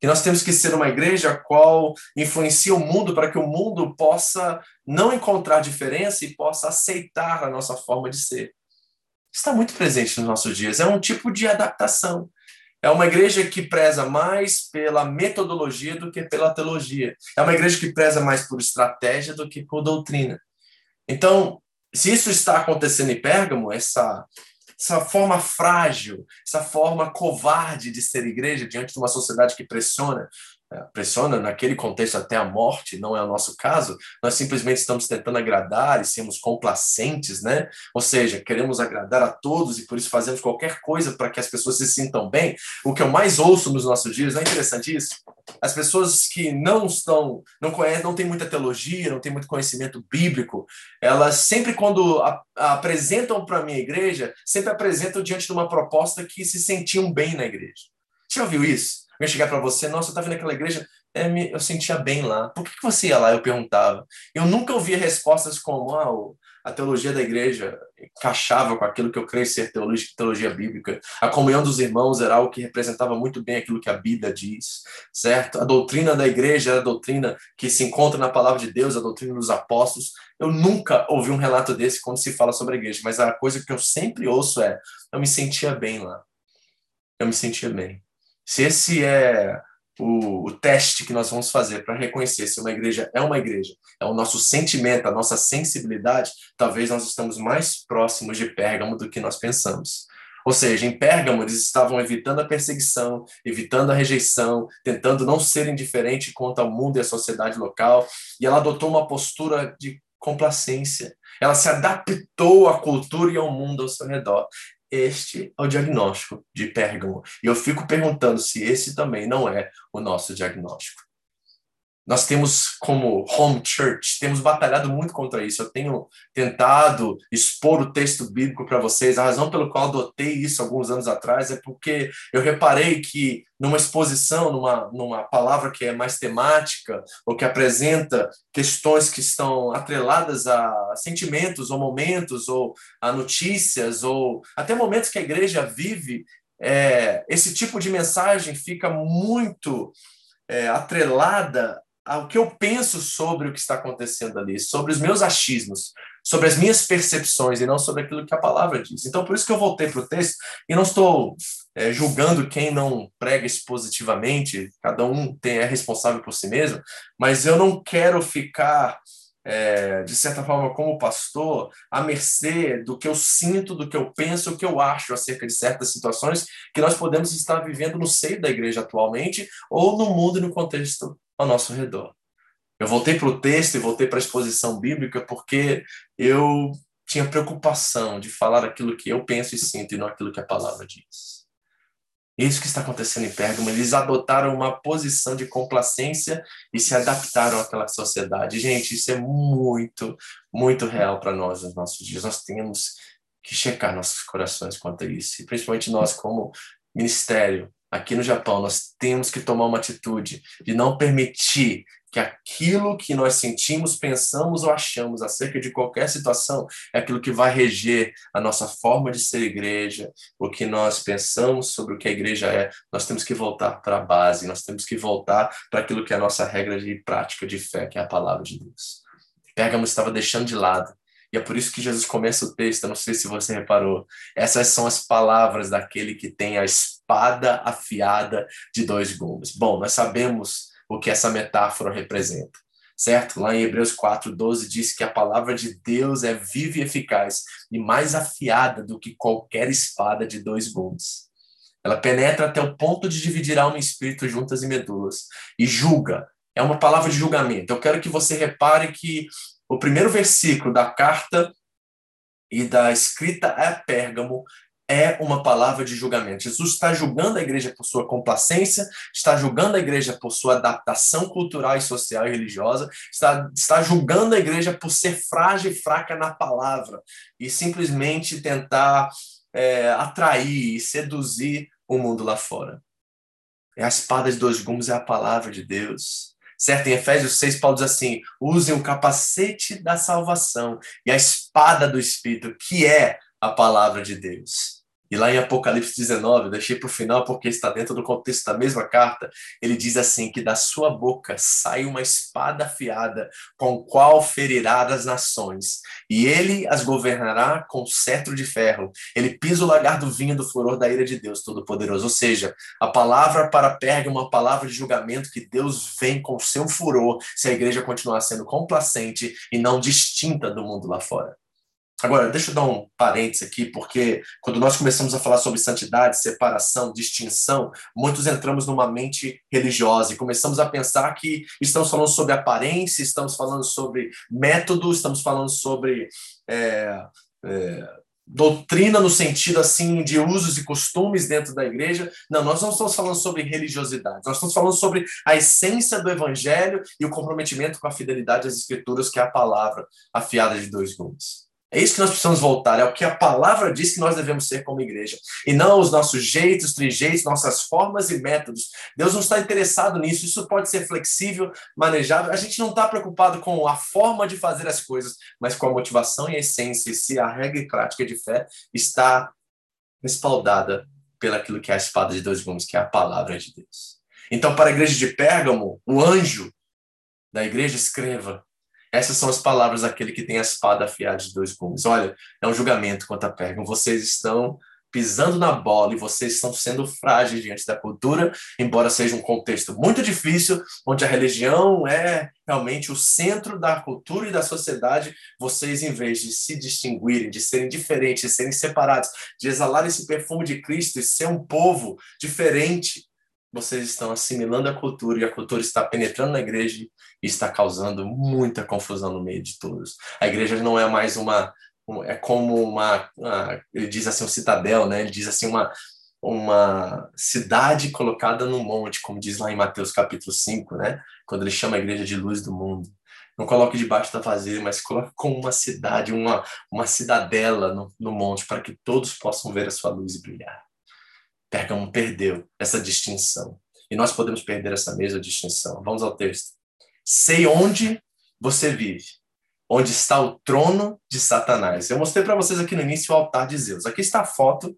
Que nós temos que ser uma igreja a qual influencia o mundo para que o mundo possa não encontrar diferença e possa aceitar a nossa forma de ser. Está muito presente nos nossos dias. É um tipo de adaptação. É uma igreja que preza mais pela metodologia do que pela teologia. É uma igreja que preza mais por estratégia do que por doutrina. Então, se isso está acontecendo em Pérgamo, essa, essa forma frágil, essa forma covarde de ser igreja diante de uma sociedade que pressiona, pressiona naquele contexto até a morte, não é o nosso caso, nós simplesmente estamos tentando agradar e sermos complacentes, né? Ou seja, queremos agradar a todos e por isso fazemos qualquer coisa para que as pessoas se sintam bem. O que eu mais ouço nos nossos dias, não é interessante isso? As pessoas que não estão, não conhecem, não têm muita teologia, não têm muito conhecimento bíblico, elas sempre quando a, a apresentam para a minha igreja, sempre apresentam diante de uma proposta que se sentiam bem na igreja. Já ouviu isso? Alguém chegar para você, nossa, eu estava naquela igreja, é, me, eu sentia bem lá. Por que, que você ia lá? Eu perguntava. Eu nunca ouvia respostas como, ah, a teologia da igreja encaixava com aquilo que eu creio ser teologia, teologia bíblica. A comunhão dos irmãos era algo que representava muito bem aquilo que a Bíblia diz, certo? A doutrina da igreja era a doutrina que se encontra na palavra de Deus, a doutrina dos apóstolos. Eu nunca ouvi um relato desse quando se fala sobre a igreja, mas a coisa que eu sempre ouço é: eu me sentia bem lá. Eu me sentia bem. Se esse é o, o teste que nós vamos fazer para reconhecer se uma igreja é uma igreja, é o nosso sentimento, a nossa sensibilidade, talvez nós estamos mais próximos de Pérgamo do que nós pensamos. Ou seja, em Pérgamo eles estavam evitando a perseguição, evitando a rejeição, tentando não ser indiferente quanto ao mundo e à sociedade local, e ela adotou uma postura de complacência. Ela se adaptou à cultura e ao mundo ao seu redor. Este é o diagnóstico de Pérgamo. E eu fico perguntando se esse também não é o nosso diagnóstico. Nós temos, como home church, temos batalhado muito contra isso. Eu tenho tentado expor o texto bíblico para vocês. A razão pelo qual adotei isso alguns anos atrás é porque eu reparei que numa exposição, numa, numa palavra que é mais temática, ou que apresenta questões que estão atreladas a sentimentos, ou momentos, ou a notícias, ou até momentos que a igreja vive, é, esse tipo de mensagem fica muito é, atrelada ao que eu penso sobre o que está acontecendo ali, sobre os meus achismos, sobre as minhas percepções e não sobre aquilo que a palavra diz. Então, por isso que eu voltei para o texto e não estou é, julgando quem não prega expositivamente, cada um tem, é responsável por si mesmo, mas eu não quero ficar, é, de certa forma, como pastor, à mercê do que eu sinto, do que eu penso, o que eu acho acerca de certas situações que nós podemos estar vivendo no seio da igreja atualmente ou no mundo e no contexto ao nosso redor. Eu voltei para o texto e voltei para a exposição bíblica porque eu tinha preocupação de falar aquilo que eu penso e sinto e não aquilo que a palavra diz. Isso que está acontecendo em Pérgamo, eles adotaram uma posição de complacência e se adaptaram àquela sociedade. Gente, isso é muito, muito real para nós nos nossos dias. Nós temos que checar nossos corações quanto a isso, e principalmente nós como ministério, aqui no Japão, nós temos que tomar uma atitude de não permitir que aquilo que nós sentimos, pensamos ou achamos acerca de qualquer situação é aquilo que vai reger a nossa forma de ser igreja, o que nós pensamos sobre o que a igreja é. Nós temos que voltar para a base, nós temos que voltar para aquilo que é a nossa regra de prática de fé, que é a palavra de Deus. Pérgamo estava deixando de lado e é por isso que Jesus começa o texto, não sei se você reparou. Essas são as palavras daquele que tem a espada afiada de dois gumes. Bom, nós sabemos o que essa metáfora representa, certo? Lá em Hebreus 4:12 diz que a palavra de Deus é viva e eficaz e mais afiada do que qualquer espada de dois gumes. Ela penetra até o ponto de dividir alma e espírito juntas e medulas e julga. É uma palavra de julgamento. Eu quero que você repare que o primeiro versículo da carta e da escrita a Pérgamo é uma palavra de julgamento. Jesus está julgando a igreja por sua complacência, está julgando a igreja por sua adaptação cultural e social e religiosa, está, está julgando a igreja por ser frágil e fraca na palavra e simplesmente tentar é, atrair e seduzir o mundo lá fora. É a espada de dois gumes, é a palavra de Deus Certo? Em Efésios 6, Paulo diz assim: usem o capacete da salvação e a espada do Espírito, que é a palavra de Deus. E lá em Apocalipse 19, eu deixei para o final porque está dentro do contexto da mesma carta, ele diz assim: que da sua boca sai uma espada afiada, com qual ferirá as nações, e ele as governará com cetro de ferro. Ele pisa o lagar do vinho do furor da ira de Deus Todo-Poderoso. Ou seja, a palavra para Perga é uma palavra de julgamento que Deus vem com seu furor se a igreja continuar sendo complacente e não distinta do mundo lá fora. Agora, deixa eu dar um parênteses aqui, porque quando nós começamos a falar sobre santidade, separação, distinção, muitos entramos numa mente religiosa e começamos a pensar que estamos falando sobre aparência, estamos falando sobre método, estamos falando sobre é, é, doutrina no sentido assim de usos e costumes dentro da igreja. Não, nós não estamos falando sobre religiosidade, nós estamos falando sobre a essência do evangelho e o comprometimento com a fidelidade às escrituras, que é a palavra afiada de dois gumes. É isso que nós precisamos voltar, é o que a palavra diz que nós devemos ser como igreja. E não os nossos jeitos, trejeitos, nossas formas e métodos. Deus não está interessado nisso, isso pode ser flexível, manejável. A gente não está preocupado com a forma de fazer as coisas, mas com a motivação e a essência, se a regra e prática de fé está respaldada pelaquilo que é a espada de dois gumes, que é a palavra de Deus. Então, para a igreja de Pérgamo, o anjo da igreja escreva essas são as palavras daquele que tem a espada afiada de dois gumes. Olha, é um julgamento contra Pérgamo. Vocês estão pisando na bola e vocês estão sendo frágeis diante da cultura, embora seja um contexto muito difícil, onde a religião é realmente o centro da cultura e da sociedade, vocês, em vez de se distinguirem, de serem diferentes, de serem separados, de exalar esse perfume de Cristo e ser um povo diferente, vocês estão assimilando a cultura e a cultura está penetrando na igreja e está causando muita confusão no meio de todos. A igreja não é mais uma é como uma, uma ele diz assim um citadel, né? Ele diz assim uma uma cidade colocada no monte, como diz lá em Mateus capítulo 5, né? Quando ele chama a igreja de luz do mundo. Não coloque debaixo da vasilha, mas coloque como uma cidade, uma, uma cidadela no, no monte, para que todos possam ver a sua luz e brilhar. Pergamo perdeu essa distinção. E nós podemos perder essa mesma distinção. Vamos ao texto. Sei onde você vive, onde está o trono de Satanás. Eu mostrei para vocês aqui no início o altar de Zeus. Aqui está a foto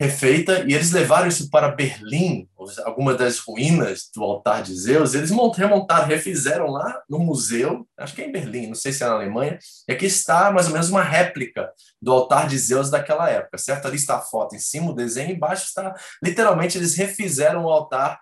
refeita e eles levaram isso para Berlim, algumas das ruínas do altar de Zeus, eles remontaram, refizeram lá no museu, acho que é em Berlim, não sei se é na Alemanha, e aqui está mais ou menos uma réplica do altar de Zeus daquela época, certo? Ali está a foto em cima, o desenho, embaixo está, literalmente, eles refizeram o altar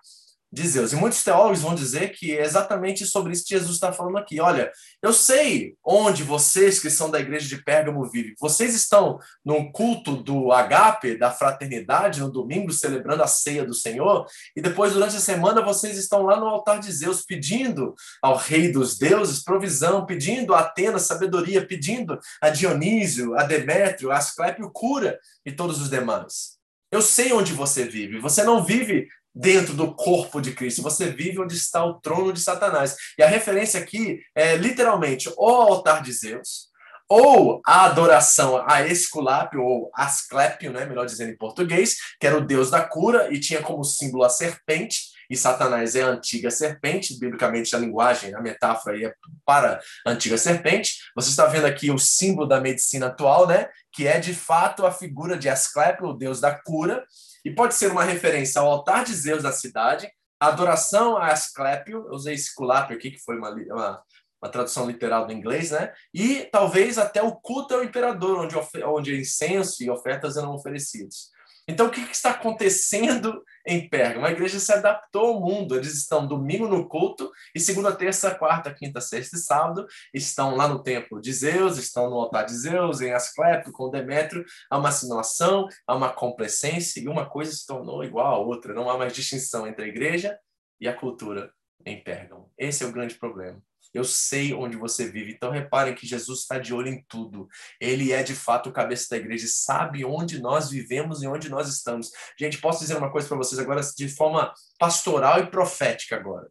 de Zeus. E muitos teólogos vão dizer que é exatamente sobre isso que Jesus está falando aqui. Olha, eu sei onde vocês que são da igreja de Pérgamo vivem. Vocês estão num culto do agape, da fraternidade, no domingo, celebrando a ceia do Senhor, e depois, durante a semana, vocês estão lá no altar de Zeus, pedindo ao rei dos deuses provisão, pedindo a Atenas sabedoria, pedindo a Dionísio, a Demétrio, a Asclepio cura e todos os demais. Eu sei onde você vive. Você não vive dentro do corpo de Cristo. Você vive onde está o trono de Satanás. E a referência aqui é literalmente o altar de Zeus, ou a adoração a Esculápio, ou Asclépio, né, melhor dizendo em português, que era o deus da cura e tinha como símbolo a serpente, e Satanás é a antiga serpente, biblicamente a linguagem, a metáfora é para a antiga serpente. Você está vendo aqui o símbolo da medicina atual, né, que é de fato a figura de Asclépio, o deus da cura, e pode ser uma referência ao altar de Zeus da cidade, a adoração a Asclépio, eu usei Esculápio aqui, que foi uma, uma, uma, tradução literal do inglês, né? E talvez até o culto ao imperador, onde, onde incenso e ofertas eram oferecidos. Então, o que, está acontecendo em Pérgamo? A igreja se adaptou ao mundo. Eles estão domingo no culto e segunda, terça, quarta, quinta, sexta e sábado estão lá no templo de Zeus, estão no altar de Zeus, em Asclepio, com Demétrio. Há uma assimilação, há uma complacência e uma coisa se tornou igual à outra. Não há mais distinção entre a igreja e a cultura em Pérgamo. Esse é o grande problema. Eu sei onde você vive. Então reparem que Jesus está de olho em tudo. Ele é de fato o cabeça da igreja e sabe onde nós vivemos e onde nós estamos. Gente, posso dizer uma coisa para vocês agora de forma pastoral e profética agora.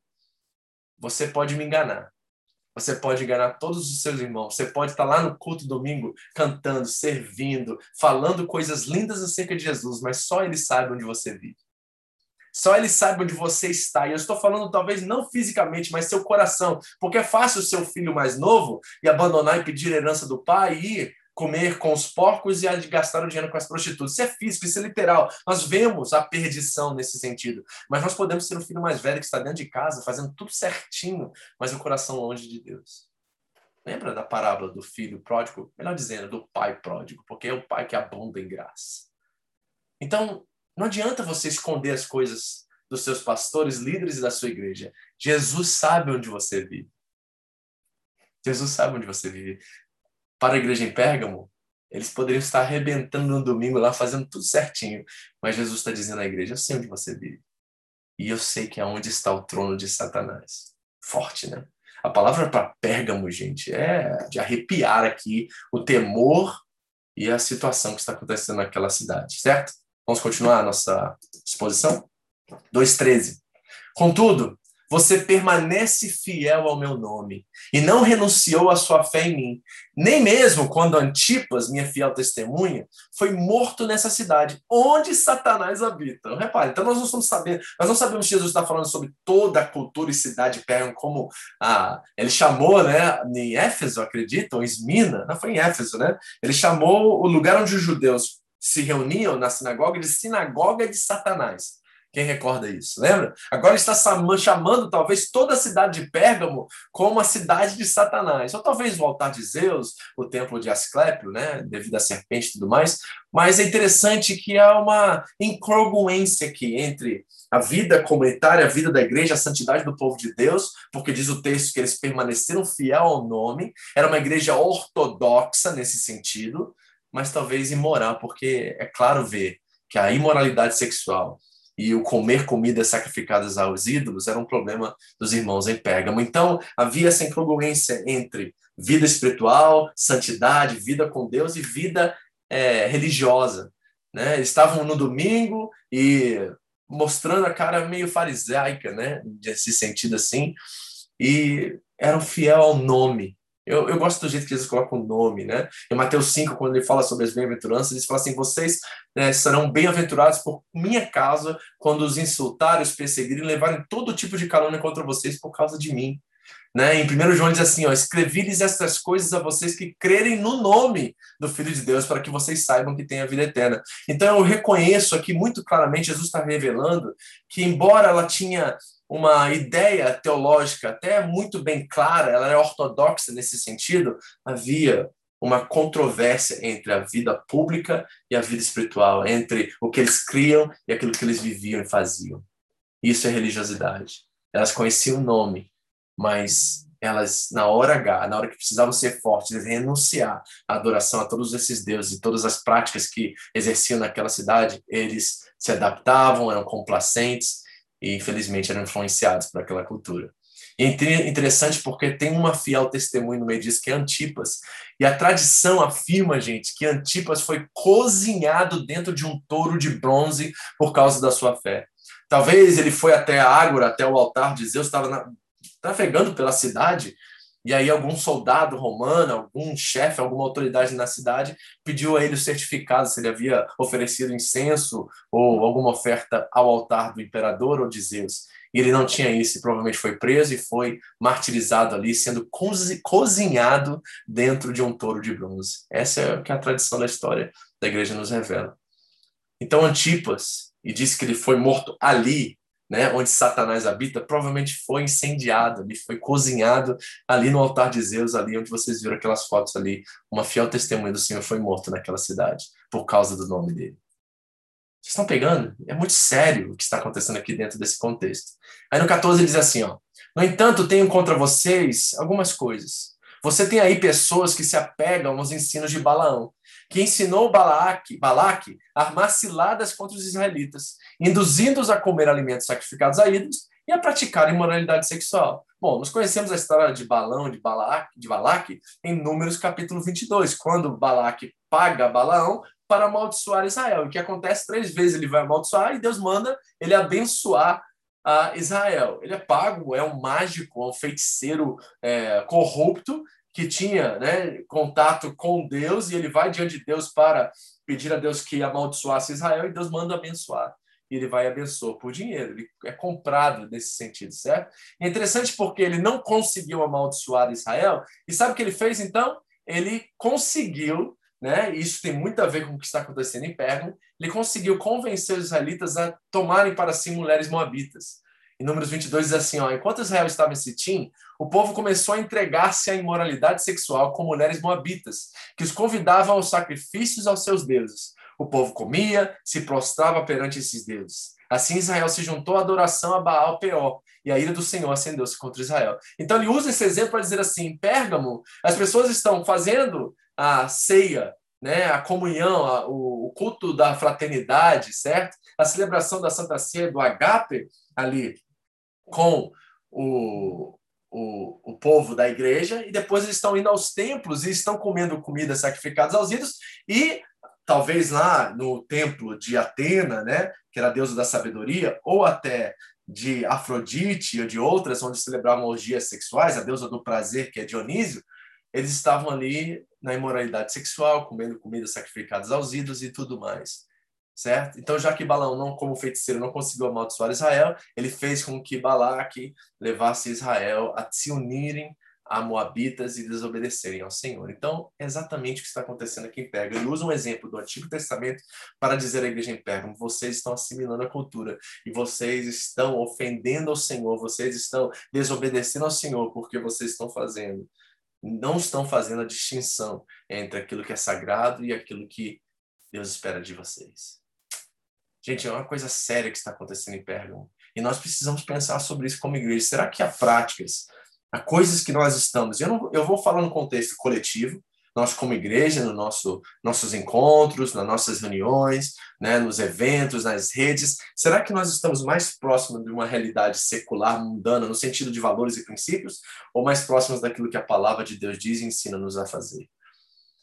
Você pode me enganar. Você pode enganar todos os seus irmãos. Você pode estar lá no culto domingo cantando, servindo, falando coisas lindas acerca de Jesus, mas só ele sabe onde você vive. Só ele sabe onde você está. E eu estou falando talvez não fisicamente, mas seu coração. Porque é fácil o seu filho mais novo e abandonar e pedir herança do pai e ir comer com os porcos e gastar o dinheiro com as prostitutas. Isso é físico, isso é literal. Nós vemos a perdição nesse sentido. Mas nós podemos ser um filho mais velho que está dentro de casa, fazendo tudo certinho, mas o coração longe de Deus. Lembra da parábola do filho pródigo? Melhor dizendo, do pai pródigo, porque é o pai que abunda em graça. Então, não adianta você esconder as coisas dos seus pastores, líderes da sua igreja. Jesus sabe onde você vive. Jesus sabe onde você vive para a igreja em Pérgamo, eles poderiam estar arrebentando no domingo lá, fazendo tudo certinho. Mas Jesus está dizendo à igreja: Eu sei onde você vive. E eu sei que é onde está o trono de Satanás. Forte, né? A palavra para Pérgamo, gente, é de arrepiar aqui o temor e a situação que está acontecendo naquela cidade, certo? Vamos continuar a nossa exposição? 2,13. Contudo, você permanece fiel ao meu nome e não renunciou à sua fé em mim. Nem mesmo quando Antipas, minha fiel testemunha, foi morto nessa cidade, onde Satanás habita. Repare, então nós não estamos sabendo, nós não sabemos se Jesus está falando sobre toda a cultura e cidade Pérgamo, como ah, ele chamou, né, em Éfeso, acredito, ou Esmina, não foi em Éfeso, né? Ele chamou o lugar onde os judeus se reuniam na sinagoga de sinagoga de Satanás. Quem recorda isso? Lembra? Agora está chamando talvez toda a cidade de Pérgamo como a cidade de Satanás. Ou talvez o altar de Zeus, o templo de Asclépio, né? devido à serpente e tudo mais. Mas é interessante que há uma incongruência aqui entre a vida comunitária, a vida da igreja, a santidade do povo de Deus, porque diz o texto que eles permaneceram fiel ao nome, era uma igreja ortodoxa nesse sentido, mas talvez imoral, porque é claro ver que a imoralidade sexual e o comer comidas sacrificadas aos ídolos era um problema dos irmãos em Pérgamo. Então, havia essa incongruência entre vida espiritual, santidade, vida com Deus e vida é, religiosa. Né? Eles estavam no domingo e mostrando a cara meio farisaica, né? nesse sentido assim, e eram fiel ao nome, eu, eu gosto do jeito que Jesus coloca o nome, né? Em Mateus 5, quando ele fala sobre as bem-aventuranças, ele fala assim: vocês né, serão bem-aventurados por minha causa quando os insultarem, os perseguirem, levarem todo tipo de calúnia contra vocês por causa de mim. Né? Em 1 João diz assim: ó, escrevi-lhes estas coisas a vocês que crerem no nome do Filho de Deus, para que vocês saibam que têm a vida eterna. Então eu reconheço aqui muito claramente, Jesus está revelando que, embora ela tinha uma ideia teológica até muito bem clara, ela era ortodoxa nesse sentido, havia uma controvérsia entre a vida pública e a vida espiritual, entre o que eles criam e aquilo que eles viviam e faziam. Isso é religiosidade. Elas conheciam o nome, mas elas, na hora H, na hora que precisavam ser fortes, renunciar à adoração a todos esses deuses e todas as práticas que exerciam naquela cidade, eles se adaptavam, eram complacentes e infelizmente eram influenciados por aquela cultura. E é interessante porque tem uma fiel testemunha no meio disso, que é Antipas. E a tradição afirma, gente, que Antipas foi cozinhado dentro de um touro de bronze por causa da sua fé. Talvez ele foi até a Ágora, até o altar de Zeus, estava navegando pela cidade e aí algum soldado romano, algum chefe, alguma autoridade na cidade pediu a ele o certificado se ele havia oferecido incenso ou alguma oferta ao altar do imperador ou de Zeus. E ele não tinha isso, e provavelmente foi preso e foi martirizado ali, sendo cozinhado dentro de um touro de bronze. Essa é o que a tradição da história da igreja nos revela. Então Antipas, e disse que ele foi morto ali, né, onde Satanás habita, provavelmente foi incendiado, ali, foi cozinhado ali no altar de Zeus, ali onde vocês viram aquelas fotos ali. Uma fiel testemunha do Senhor foi morto naquela cidade por causa do nome dele. Vocês estão pegando? É muito sério o que está acontecendo aqui dentro desse contexto. Aí no 14 ele diz assim, ó: "No entanto, tenho contra vocês algumas coisas. Você tem aí pessoas que se apegam aos ensinos de Balaão, que ensinou Balaque, Balaque a armar ciladas contra os israelitas, induzindo-os a comer alimentos sacrificados a ídolos e a praticar imoralidade sexual. Bom, nós conhecemos a história de Balão, de Balaque, de Balaque em Números capítulo 22, quando Balaque paga Balaão para amaldiçoar Israel. O que acontece três vezes ele vai amaldiçoar e Deus manda ele abençoar a Israel. Ele é pago, é um mágico, é um feiticeiro é, corrupto que tinha né, contato com Deus e ele vai diante de Deus para pedir a Deus que amaldiçoasse Israel e Deus manda abençoar. e ele vai e abençoa por dinheiro. Ele é comprado nesse sentido, certo? é interessante porque ele não conseguiu amaldiçoar Israel. E sabe o que ele fez então? Ele conseguiu, né? Isso tem muito a ver com o que está acontecendo em Pérgamo. Ele conseguiu convencer os israelitas a tomarem para si mulheres moabitas. Em Números 22 diz assim, ó, enquanto Israel estava em Sitim, o povo começou a entregar-se à imoralidade sexual com mulheres moabitas, que os convidavam aos sacrifícios aos seus deuses. O povo comia, se prostrava perante esses deuses. Assim Israel se juntou à adoração a Baal Peor, e a ira do Senhor acendeu-se contra Israel. Então ele usa esse exemplo para dizer assim: em Pérgamo, as pessoas estão fazendo a ceia, né, a comunhão, a, o, o, culto da fraternidade, certo? A celebração da Santa Ceia, do agape, ali com o, o, o povo da igreja, e depois eles estão indo aos templos e estão comendo comidas sacrificadas aos ídolos, e talvez lá no templo de Atena, né, que era a deusa da sabedoria, ou até de Afrodite ou de outras, onde celebravam orgias sexuais, a deusa do prazer, que é Dionísio, eles estavam ali na imoralidade sexual, comendo comidas sacrificadas aos ídolos e tudo mais. Certo? Então, já que Balaão, não como feiticeiro, não conseguiu amaldiçoar Israel, ele fez com que Balaque levasse Israel a se unirem a Moabitas e desobedecerem ao Senhor. Então, é exatamente o que está acontecendo aqui em Pérgamo. Ele usa um exemplo do Antigo Testamento para dizer à igreja em Pérgamo: vocês estão assimilando a cultura e vocês estão ofendendo ao Senhor, vocês estão desobedecendo ao Senhor porque vocês estão fazendo, não estão fazendo a distinção entre aquilo que é sagrado e aquilo que Deus espera de vocês. Gente, é uma coisa séria que está acontecendo em Pérgamo. E nós precisamos pensar sobre isso como igreja. Será que há práticas a coisas que nós estamos. Eu, não, eu vou falar no contexto coletivo, nós como igreja, no nosso nossos encontros, nas nossas reuniões, né, nos eventos, nas redes, será que nós estamos mais próximos de uma realidade secular, mundana, no sentido de valores e princípios, ou mais próximos daquilo que a palavra de Deus diz e ensina-nos a fazer?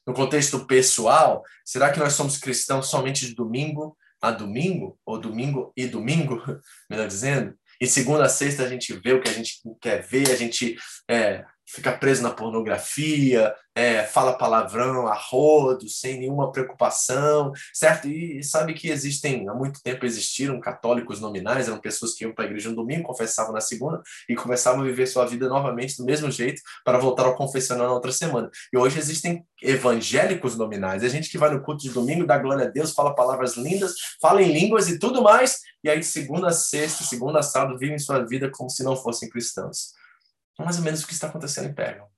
No contexto pessoal, será que nós somos cristãos somente de domingo a domingo, ou domingo e domingo, [laughs] melhor dizendo? E segunda a sexta a gente vê o que a gente quer ver, a gente é, fica preso na pornografia, é, fala palavrão a rodo, sem nenhuma preocupação, certo? E, sabe que existem, há muito tempo existiram católicos nominais, eram pessoas que iam para a igreja no domingo, confessavam na segunda e começavam a viver sua vida novamente do mesmo jeito para voltar ao confessionário na outra semana. E hoje existem evangélicos nominais, é gente que vai no culto de domingo, dá glória a Deus, fala palavras lindas, fala em línguas e tudo mais, e aí segunda a sexta, segunda a sábado, vivem sua vida como se não fossem cristãos. É mais ou menos o que está acontecendo em Pérgamo.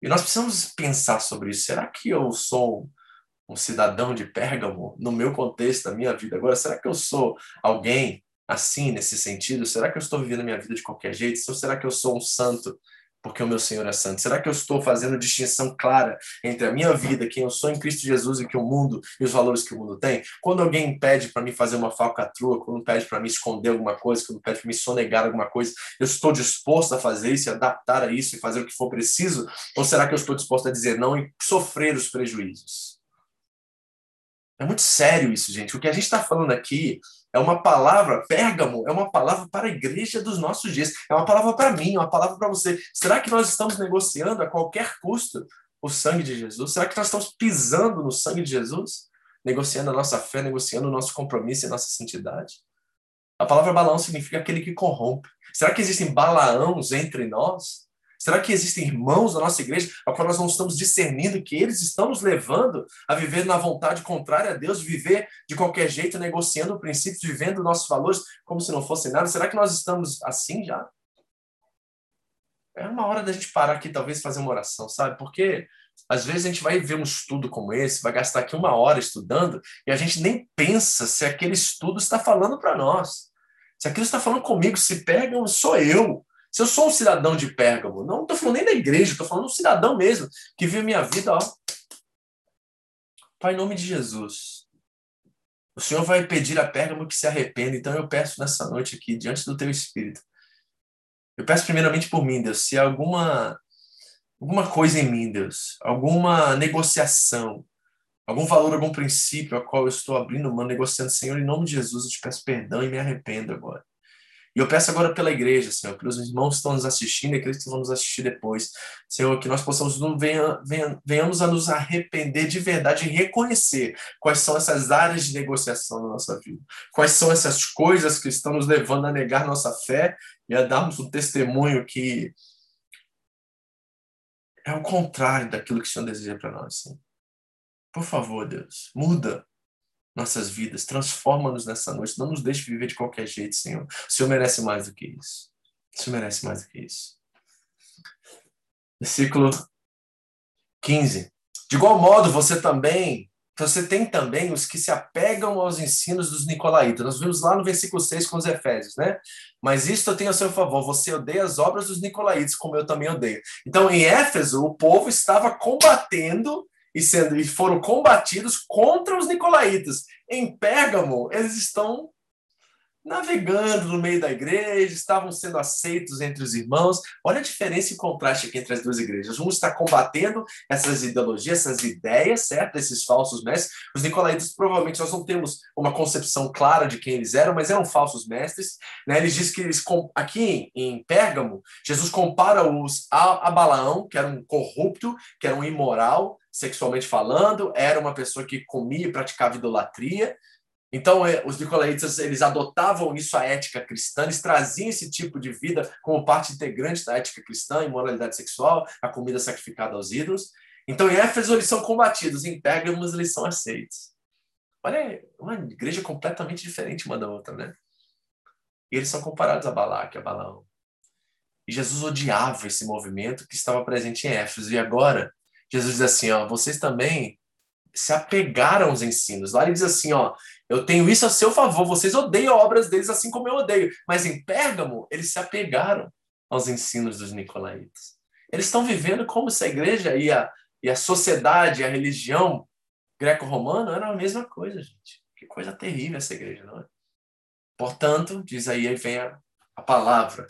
E nós precisamos pensar sobre isso. Será que eu sou um cidadão de Pérgamo no meu contexto, da minha vida agora? Será que eu sou alguém assim nesse sentido? Será que eu estou vivendo a minha vida de qualquer jeito? Ou será que eu sou um santo porque o meu Senhor é santo? Será que eu estou fazendo distinção clara entre a minha vida, quem eu sou em Cristo Jesus e que o mundo e os valores que o mundo tem? Quando alguém pede para mim fazer uma falcatrua, quando pede para mim esconder alguma coisa, quando pede para me sonegar alguma coisa, eu estou disposto a fazer isso, adaptar a isso e fazer o que for preciso? Ou será que eu estou disposto a dizer não e sofrer os prejuízos? É muito sério isso, gente. O que a gente está falando aqui é uma palavra, Pérgamo, é uma palavra para a igreja dos nossos dias. É uma palavra para mim, é uma palavra para você. Será que nós estamos negociando a qualquer custo o sangue de Jesus? Será que nós estamos pisando no sangue de Jesus? Negociando a nossa fé, negociando o nosso compromisso e a nossa santidade? A palavra Balaão significa aquele que corrompe. Será que existem balaãos entre nós? Será que existem irmãos da nossa igreja a qual nós não estamos discernindo que eles estão nos levando a viver na vontade contrária a Deus, viver de qualquer jeito, negociando princípios, vivendo nossos valores como se não fosse nada? Será que nós estamos assim já? É uma hora da gente parar aqui, talvez fazer uma oração, sabe? Porque às vezes a gente vai ver um estudo como esse, vai gastar aqui uma hora estudando e a gente nem pensa se aquele estudo está falando para nós. Se aquilo está falando comigo, se pega, sou eu. Se eu sou um cidadão de Pérgamo, não estou falando nem da igreja, estou falando um cidadão mesmo, que vive minha vida, ó. Pai, em nome de Jesus, o Senhor vai pedir a Pérgamo que se arrependa, então eu peço nessa noite aqui, diante do teu Espírito. Eu peço primeiramente por mim, Deus, se há alguma, alguma coisa em mim, Deus, alguma negociação, algum valor, algum princípio a qual eu estou abrindo mão, negociando, Senhor, em nome de Jesus, eu te peço perdão e me arrependo agora. E eu peço agora pela igreja, Senhor, pelos irmãos que estão nos assistindo e aqueles que vão nos assistir depois, Senhor, que nós possamos, venha, venha, venhamos a nos arrepender de verdade e reconhecer quais são essas áreas de negociação na nossa vida, quais são essas coisas que estão nos levando a negar nossa fé e a darmos um testemunho que é o contrário daquilo que o Senhor deseja para nós, Senhor. Por favor, Deus, muda nossas vidas, transforma-nos nessa noite, não nos deixe viver de qualquer jeito, Senhor. O Senhor merece mais do que isso. O Senhor merece mais do que isso. Versículo 15. De igual modo, você também, você tem também os que se apegam aos ensinos dos nicolaítas. Nós vimos lá no versículo 6 com os Efésios, né? Mas isto eu tenho a seu favor, você odeia as obras dos nicolaítas, como eu também odeio. Então, em Éfeso, o povo estava combatendo e, sendo, e foram combatidos contra os nicolaítas. Em Pérgamo, eles estão navegando no meio da igreja, estavam sendo aceitos entre os irmãos. Olha a diferença e contraste aqui entre as duas igrejas. Um está combatendo essas ideologias, essas ideias, certo? Esses falsos mestres. Os nicolaítas, provavelmente, nós não temos uma concepção clara de quem eles eram, mas eram falsos mestres. Né? Eles dizem que eles, aqui em Pérgamo, Jesus compara-os a, a Balaão, que era um corrupto, que era um imoral, sexualmente falando, era uma pessoa que comia e praticava idolatria, então, é, os nicolaitas eles adotavam isso a ética cristã, eles traziam esse tipo de vida como parte integrante da ética cristã, imoralidade sexual, a comida sacrificada aos ídolos. Então, em Éfeso eles são combatidos, em Pérgamos eles são aceitos. Olha, uma igreja completamente diferente uma da outra, né? E eles são comparados a Balaque, a Balaão. E Jesus odiava esse movimento que estava presente em Éfeso. E agora, Jesus diz assim, ó, vocês também se apegaram aos ensinos. Lá ele diz assim, ó, eu tenho isso a seu favor, vocês odeiam obras deles assim como eu odeio. Mas em Pérgamo, eles se apegaram aos ensinos dos nicolaítas. Eles estão vivendo como se a igreja e a, e a sociedade, a religião greco-romana eram a mesma coisa, gente. Que coisa terrível essa igreja, não é? Portanto, diz aí, aí vem a, a palavra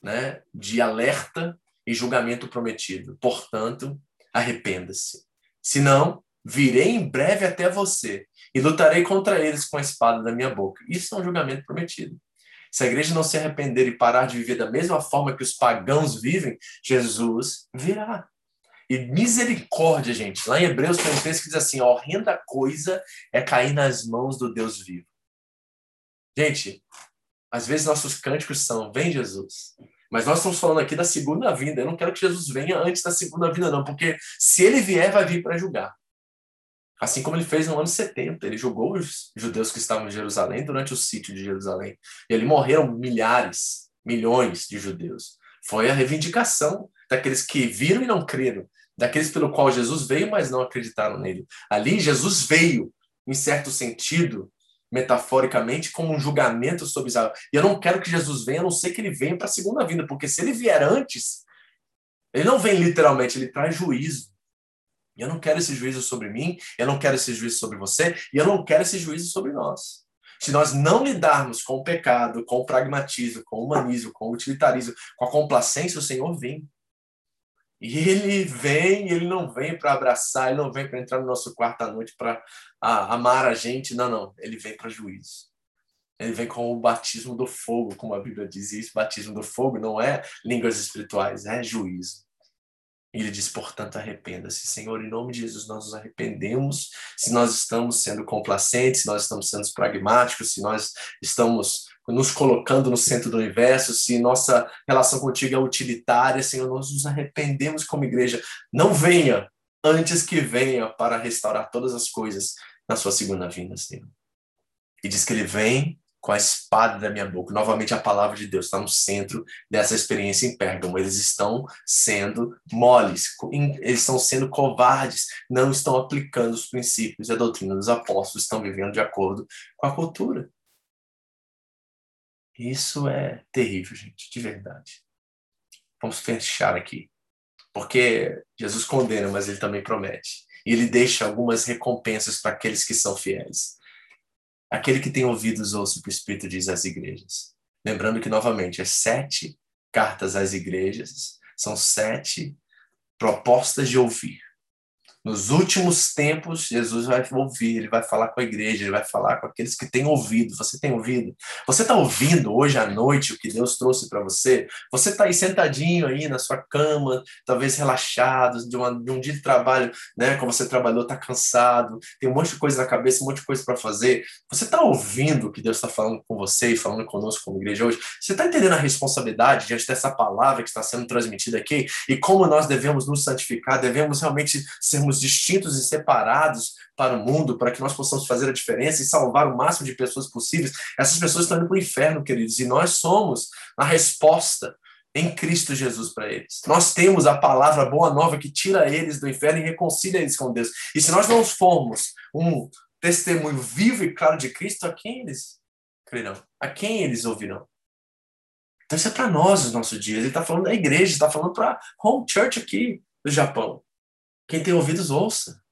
né, de alerta e julgamento prometido. Portanto, arrependa-se. Senão, virei em breve até você e lutarei contra eles com a espada da minha boca. Isso é um julgamento prometido. Se a igreja não se arrepender e parar de viver da mesma forma que os pagãos vivem, Jesus virá. E misericórdia, gente. Lá em Hebreus tem um texto que diz assim: horrenda coisa é cair nas mãos do Deus vivo. Gente, às vezes nossos cânticos são: Vem Jesus. Mas nós estamos falando aqui da segunda vinda. Eu não quero que Jesus venha antes da segunda vinda, não, porque se ele vier, vai vir para julgar. Assim como ele fez no ano 70, ele julgou os judeus que estavam em Jerusalém durante o sítio de Jerusalém. E ali morreram milhares, milhões de judeus. Foi a reivindicação daqueles que viram e não creram, daqueles pelo qual Jesus veio, mas não acreditaram nele. Ali Jesus veio, em certo sentido, metaforicamente, como um julgamento sobre Israel. E eu não quero que Jesus venha, a não ser que ele venha para a segunda vinda, porque se ele vier antes, ele não vem literalmente, ele traz juízo. E eu não quero esse juízo sobre mim, eu não quero esse juízo sobre você, e eu não quero esse juízo sobre nós. Se nós não lidarmos com o pecado, com o pragmatismo, com o humanismo, com o utilitarismo, com a complacência, o Senhor vem. E ele vem, ele não vem para abraçar, ele não vem para entrar no nosso quarto à noite para amar a gente, não, não. Ele vem para juízo. Ele vem com o batismo do fogo, como a Bíblia diz isso. Batismo do fogo não é línguas espirituais, é juízo. E ele diz, portanto, arrependa-se. Senhor, em nome de Jesus, nós nos arrependemos se nós estamos sendo complacentes, se nós estamos sendo pragmáticos, se nós estamos nos colocando no centro do universo, se nossa relação contigo é utilitária, Senhor, nós nos arrependemos como igreja. Não venha antes que venha para restaurar todas as coisas na sua segunda vinda, Senhor. E diz que ele vem com a espada da minha boca. Novamente, a palavra de Deus está no centro dessa experiência em Pérgamo. Eles estão sendo moles, eles estão sendo covardes, não estão aplicando os princípios e a doutrina dos apóstolos, estão vivendo de acordo com a cultura. Isso é terrível, gente, de verdade. Vamos fechar aqui. Porque Jesus condena, mas ele também promete. E ele deixa algumas recompensas para aqueles que são fiéis. Aquele que tem ouvidos, ouça o que o Espírito diz às igrejas. Lembrando que, novamente, as sete cartas às igrejas são sete propostas de ouvir. Nos últimos tempos, Jesus vai ouvir, ele vai falar com a igreja, ele vai falar com aqueles que têm ouvido. Você tem ouvido? Você está ouvindo hoje à noite o que Deus trouxe para você? Você está aí sentadinho aí na sua cama, talvez relaxado, de, uma, de um dia de trabalho, né? Como você trabalhou, está cansado, tem um monte de coisa na cabeça, um monte de coisa para fazer. Você está ouvindo o que Deus está falando com você e falando conosco como igreja hoje? Você está entendendo a responsabilidade diante dessa palavra que está sendo transmitida aqui e como nós devemos nos santificar? Devemos realmente sermos sermos distintos e separados para o mundo, para que nós possamos fazer a diferença e salvar o máximo de pessoas possíveis. Essas pessoas estão indo para o inferno, queridos, e nós somos a resposta em Cristo Jesus para eles. Nós temos a palavra boa nova que tira eles do inferno e reconcilia eles com Deus. E se nós não formos um testemunho vivo e claro de Cristo, a quem eles crerão? A quem eles ouvirão? Então isso é para nós os nossos dias. Ele está falando da igreja, está falando para home church aqui do Japão. Quem tem ouvidos, ouça.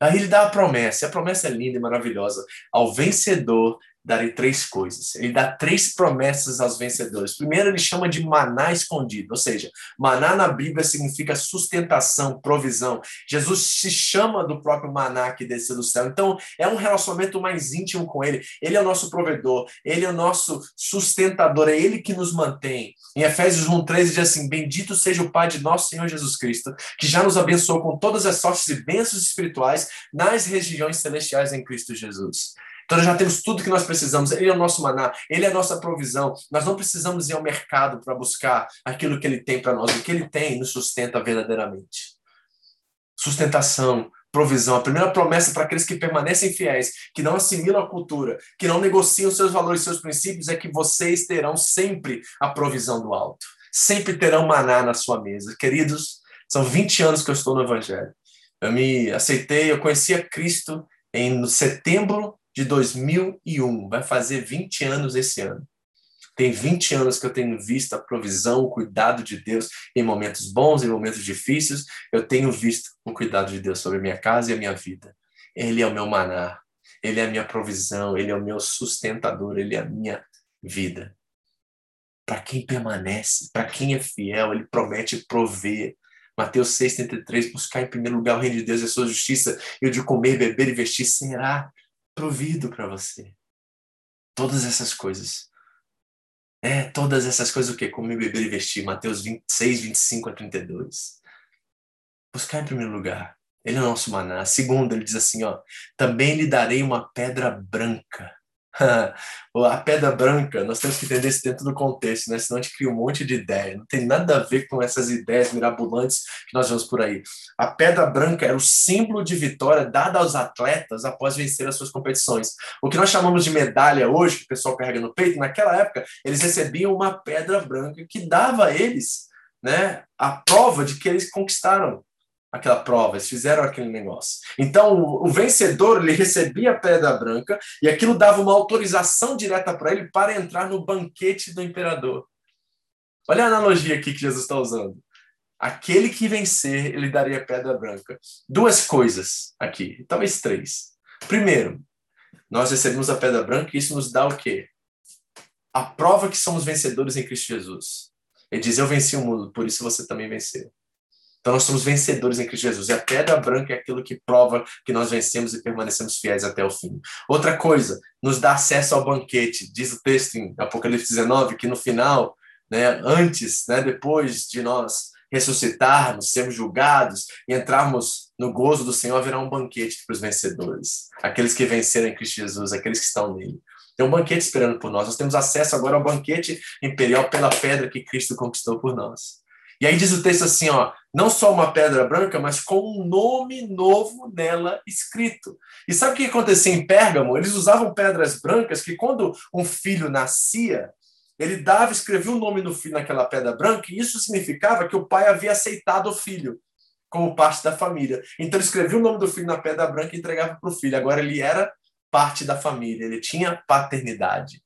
Aí ele dá a promessa, e a promessa é linda e maravilhosa. Ao vencedor darei três coisas. Ele dá três promessas aos vencedores. Primeiro, ele chama de maná escondido, ou seja, maná na Bíblia significa sustentação, provisão. Jesus se chama do próprio maná que desceu do céu. Então, é um relacionamento mais íntimo com ele. Ele é o nosso provedor, ele é o nosso sustentador, é ele que nos mantém. Em Efésios 1:13 diz assim: Bendito seja o Pai de nosso Senhor Jesus Cristo, que já nos abençoou com todas as sortes e bênçãos espirituais nas regiões celestiais em Cristo Jesus. Então nós já temos tudo que nós precisamos. Ele é o nosso maná, ele é a nossa provisão. Nós não precisamos ir ao mercado para buscar aquilo que ele tem para nós. O que ele tem nos sustenta verdadeiramente. Sustentação, provisão. A primeira promessa para aqueles que permanecem fiéis, que não assimilam a cultura, que não negociam seus valores, seus princípios, é que vocês terão sempre a provisão do alto. Sempre terão maná na sua mesa. Queridos, são 20 anos que eu estou no Evangelho. Eu me aceitei, eu conheci a Cristo em setembro de 2001, vai fazer 20 anos esse ano. Tem 20 anos que eu tenho visto a provisão, o cuidado de Deus em momentos bons, em momentos difíceis. Eu tenho visto o cuidado de Deus sobre a minha casa e a minha vida. Ele é o meu maná, ele é a minha provisão, ele é o meu sustentador, ele é a minha vida. Para quem permanece, para quem é fiel, ele promete prover. Mateus 6,33, buscar em primeiro lugar o reino de Deus e a sua justiça, e o de comer, beber e vestir será provido para você. Todas essas coisas. É, todas essas coisas o quê? Comer, beber e vestir. Mateus 26, 25 a 32. Buscar em primeiro lugar. Ele é o nosso maná. Segundo, ele diz assim, ó, também lhe darei uma pedra branca [laughs] a pedra branca, nós temos que entender isso dentro do contexto, né? senão a gente cria um monte de ideia. Não tem nada a ver com essas ideias mirabolantes que nós vemos por aí. A pedra branca era o símbolo de vitória dada aos atletas após vencer as suas competições. O que nós chamamos de medalha hoje, que o pessoal carrega no peito, naquela época, eles recebiam uma pedra branca que dava a eles né, a prova de que eles conquistaram aquela prova, eles fizeram aquele negócio. Então, o, vencedor, ele recebia a pedra branca e aquilo dava uma autorização direta para ele para entrar no banquete do imperador. Olha a analogia aqui que Jesus está usando. Aquele que vencer, ele daria a pedra branca. Duas coisas aqui, talvez três. Primeiro, nós recebemos a pedra branca e isso nos dá o quê? A prova que somos vencedores em Cristo Jesus. Ele diz: Eu venci o mundo, por isso você também venceu. Então nós somos vencedores em Cristo Jesus. E a pedra branca é aquilo que prova que nós vencemos e permanecemos fiéis até o fim. Outra coisa, nos dá acesso ao banquete. Diz o texto em Apocalipse 19 que no final, né, antes, né, depois de nós ressuscitarmos, sermos julgados e entrarmos no gozo do Senhor, haverá um banquete para os vencedores. Aqueles que venceram em Cristo Jesus, aqueles que estão nele. Tem um banquete esperando por nós. Nós temos acesso agora ao banquete imperial pela pedra que Cristo conquistou por nós. E aí diz o texto assim, ó, não só uma pedra branca, mas com um nome novo nela escrito. E sabe o que acontecia em Pérgamo? Eles usavam pedras brancas que quando um filho nascia, ele dava, escrevia o um nome do filho naquela pedra branca, e isso significava que o pai havia aceitado o filho como parte da família. Então ele escrevia o nome do filho na pedra branca e entregava para o filho. Agora ele era parte da família, ele tinha paternidade.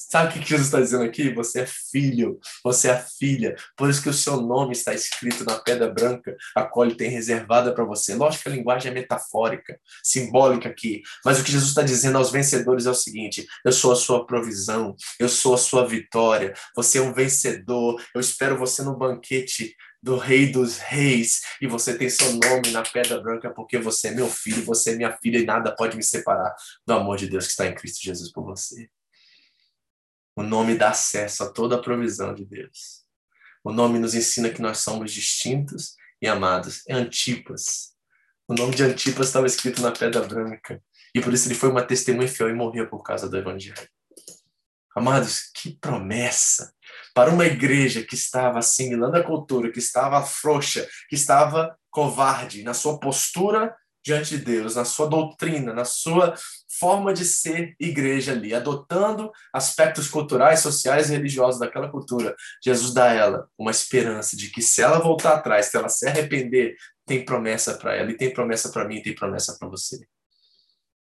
Sabe o que Jesus está dizendo aqui? Você é filho, você é filha. Por isso que o seu nome está escrito na pedra branca, a qual ele tem reservada para você. Lógico que a linguagem é metafórica, simbólica aqui. Mas o que Jesus está dizendo aos vencedores é o seguinte: eu sou a sua provisão, eu sou a sua vitória. Você é um vencedor. Eu espero você no banquete do Rei dos Reis, e você tem seu nome na pedra branca porque você é meu filho, você é minha filha, e nada pode me separar do amor de Deus que está em Cristo Jesus por você. O nome dá acesso a toda a provisão de Deus. O nome nos ensina que nós somos distintos e amados. É Antipas. O nome de Antipas estava escrito na pedra branca. E por isso ele foi uma testemunha fiel e morreu por causa do Evangelho. Amados, que promessa para uma igreja que estava assimilando a cultura, que estava frouxa, que estava covarde na sua postura diante de Deus, na sua doutrina, na sua forma de ser igreja ali, adotando aspectos culturais, sociais e religiosos daquela cultura. Jesus dá a ela uma esperança de que se ela voltar atrás, se ela se arrepender, tem promessa para ela e tem promessa para mim, tem promessa para você.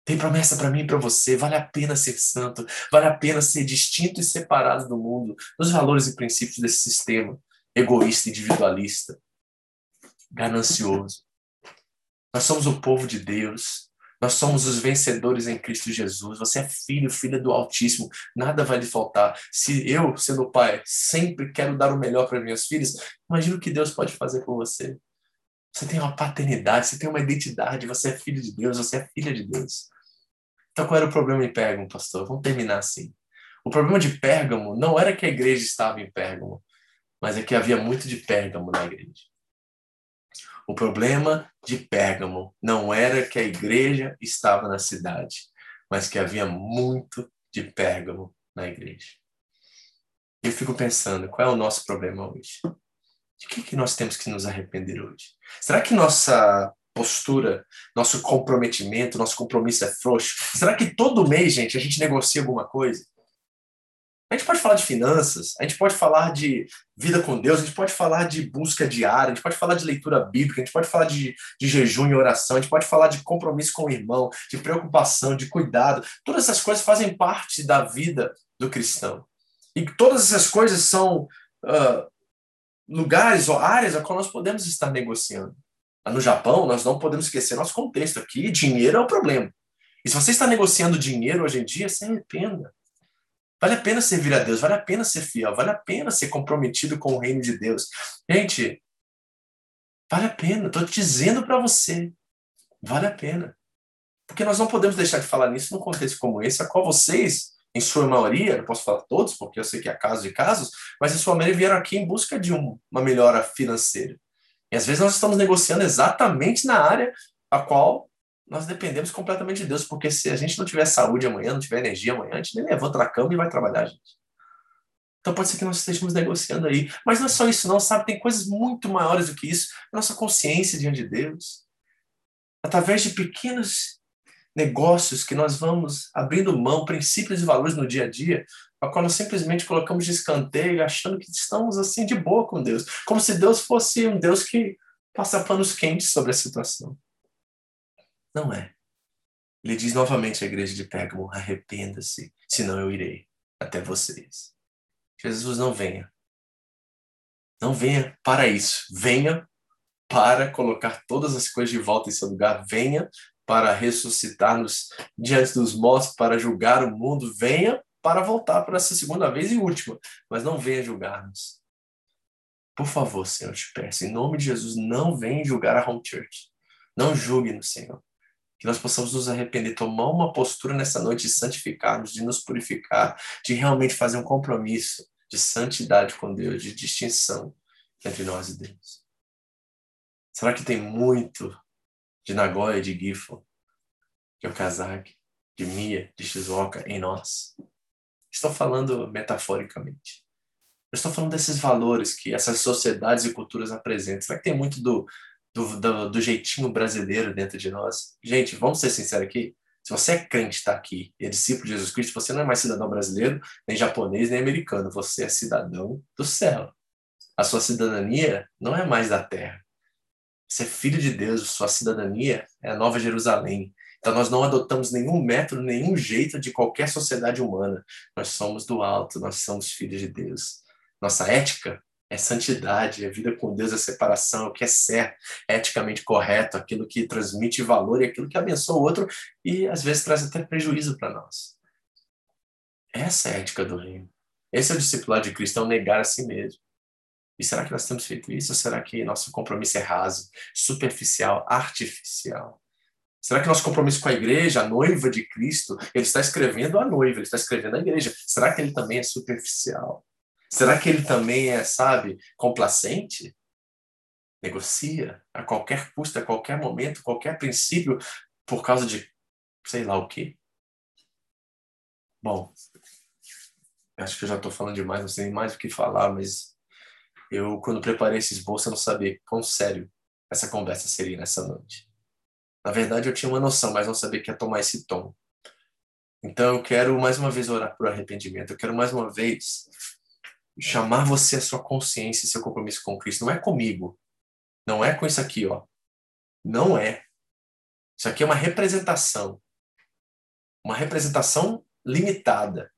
Tem promessa para mim e para você. Vale a pena ser santo. Vale a pena ser distinto e separado do mundo, dos valores e princípios desse sistema egoísta, individualista, ganancioso. Nós somos o povo de Deus. Nós somos os vencedores em Cristo Jesus. Você é filho, filha do Altíssimo. Nada vai lhe faltar. Se eu, sendo pai, sempre quero dar o melhor para minhas filhas, imagina o que Deus pode fazer por você. Você tem uma paternidade, você tem uma identidade, você é filho de Deus, você é filha de Deus. Então, qual era o problema em Pérgamo, pastor? Vamos terminar assim. O problema de Pérgamo não era que a igreja estava em Pérgamo, mas é que havia muito de Pérgamo na igreja. O problema de Pérgamo não era que a igreja estava na cidade, mas que havia muito de Pérgamo na igreja. Eu fico pensando, qual é o nosso problema hoje? De que, que nós temos que nos arrepender hoje? Será que nossa postura, nosso comprometimento, nosso compromisso é frouxo? Será que todo mês, gente, a gente negocia alguma coisa? A gente pode falar de finanças, a gente pode falar de vida com Deus, a gente pode falar de busca diária, a gente pode falar de leitura bíblica, a gente pode falar de, de jejum e oração, a gente pode falar de compromisso com o irmão, de preocupação, de cuidado. Todas essas coisas fazem parte da vida do cristão. E todas essas coisas são uh, lugares ou áreas a qual nós podemos estar negociando. No Japão, nós não podemos esquecer nosso contexto aqui. Dinheiro é o problema. E se você está negociando dinheiro hoje em dia, se arrependa. Vale a pena servir a Deus, vale a pena ser fiel, vale a pena ser comprometido com o reino de Deus. Gente, vale a pena. Estou dizendo para você, vale a pena. Porque nós não podemos deixar de falar nisso num contexto como esse, a qual vocês, em sua maioria, não posso falar todos, porque eu sei que há casos e casos, mas em sua maioria vieram aqui em busca de um, uma melhora financeira. E às vezes nós estamos negociando exatamente na área a qual nós dependemos completamente de Deus, porque se a gente não tiver saúde amanhã, não tiver energia amanhã, a gente nem levanta da cama e vai trabalhar, gente. Então pode ser que nós estejamos negociando aí. Mas não é só isso, não, sabe? Tem coisas muito maiores do que isso. Nossa consciência diante de Deus. Através de pequenos negócios que nós vamos abrindo mão, princípios e valores no dia a dia, a qual nós simplesmente colocamos de escanteio, achando que estamos assim de boa com Deus, como se Deus fosse um Deus que passa panos quentes sobre a situação. Não é. Ele diz novamente à igreja de Pérgamo: arrependa-se, senão eu irei até vocês. Jesus não venha. Não venha para isso. Venha para colocar todas as coisas de volta em seu lugar. Venha para ressuscitar-nos diante dos mortos, para julgar o mundo. Venha para voltar para essa segunda vez e última, mas não venha julgar-nos. Por favor, Senhor, te peço, em nome de Jesus, não venha julgar a Home Church. Não julgue-nos, Senhor. Que nós possamos nos arrepender, tomar uma postura nessa noite de santificarmos, de nos purificar, de realmente fazer um compromisso de santidade com Deus, de distinção entre nós e Deus. Será que tem muito de Nagoya, de Gifo, de Okazaki, de Mia, de Shizuoka em nós? Estou falando metaforicamente. Eu estou falando desses valores que essas sociedades e culturas apresentam. Será que tem muito do, do, do, do jeitinho brasileiro dentro de nós? Gente, vamos ser sinceros aqui. Se você é crente, está aqui, e é discípulo de Jesus Cristo, você não é mais cidadão brasileiro, nem japonês, nem americano. Você é cidadão do céu. A sua cidadania não é mais da terra. Você é filho de Deus, sua cidadania é a Nova Jerusalém. Então, nós não adotamos nenhum método, nenhum jeito de qualquer sociedade humana. Nós somos do alto, nós somos filhos de Deus. Nossa ética é santidade, é vida com Deus, é separação, é o que é certo, é eticamente correto, aquilo que transmite valor e aquilo que abençoa o outro e às vezes traz até prejuízo para nós. Essa é a ética do reino. Esse é o discipulado de Cristo, é negar a si mesmo. E será que nós temos feito isso? Ou será que nosso compromisso é raso, superficial, artificial? Será que nosso compromisso com a igreja, a noiva de Cristo, ele está escrevendo a noiva, ele está escrevendo a igreja? Será que ele também é superficial? Será que ele também é, sabe, complacente? Negocia a qualquer custo, a qualquer momento, qualquer princípio, por causa de sei lá o quê? Bom, acho que eu já estou falando demais, não sei mais o que falar, mas eu, quando preparei esse esboço, eu não sabia quão sério essa conversa seria nessa noite. Na verdade, eu tinha uma noção, mas não sabia que ia tomar esse tom. Então, eu quero mais uma vez orar por arrependimento. Eu quero mais uma vez chamar você à sua consciência e seu compromisso com Cristo. Não é comigo. Não é com isso aqui, ó. Não é. Isso aqui é uma representação. Uma representação limitada.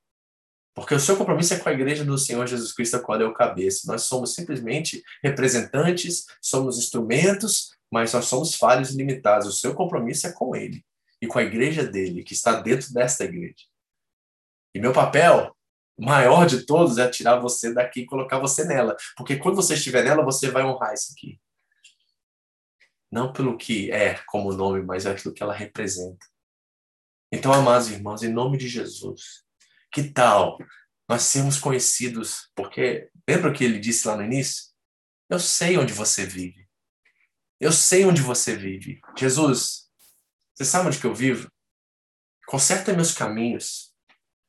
Porque o seu compromisso é com a igreja do Senhor Jesus Cristo, a qual é o cabeça. Nós somos simplesmente representantes, somos instrumentos, mas nós somos falhos e limitados. O seu compromisso é com ele e com a igreja dele, que está dentro desta igreja. E meu papel maior de todos é tirar você daqui e colocar você nela. Porque quando você estiver nela, você vai honrar isso aqui. Não pelo que é como nome, mas é aquilo que ela representa. Então, amados irmãos, em nome de Jesus, que tal nós sermos conhecidos? Porque lembra o que ele disse lá no início? Eu sei onde você vive. Eu sei onde você vive. Jesus, você sabe onde que eu vivo? Conserta meus caminhos.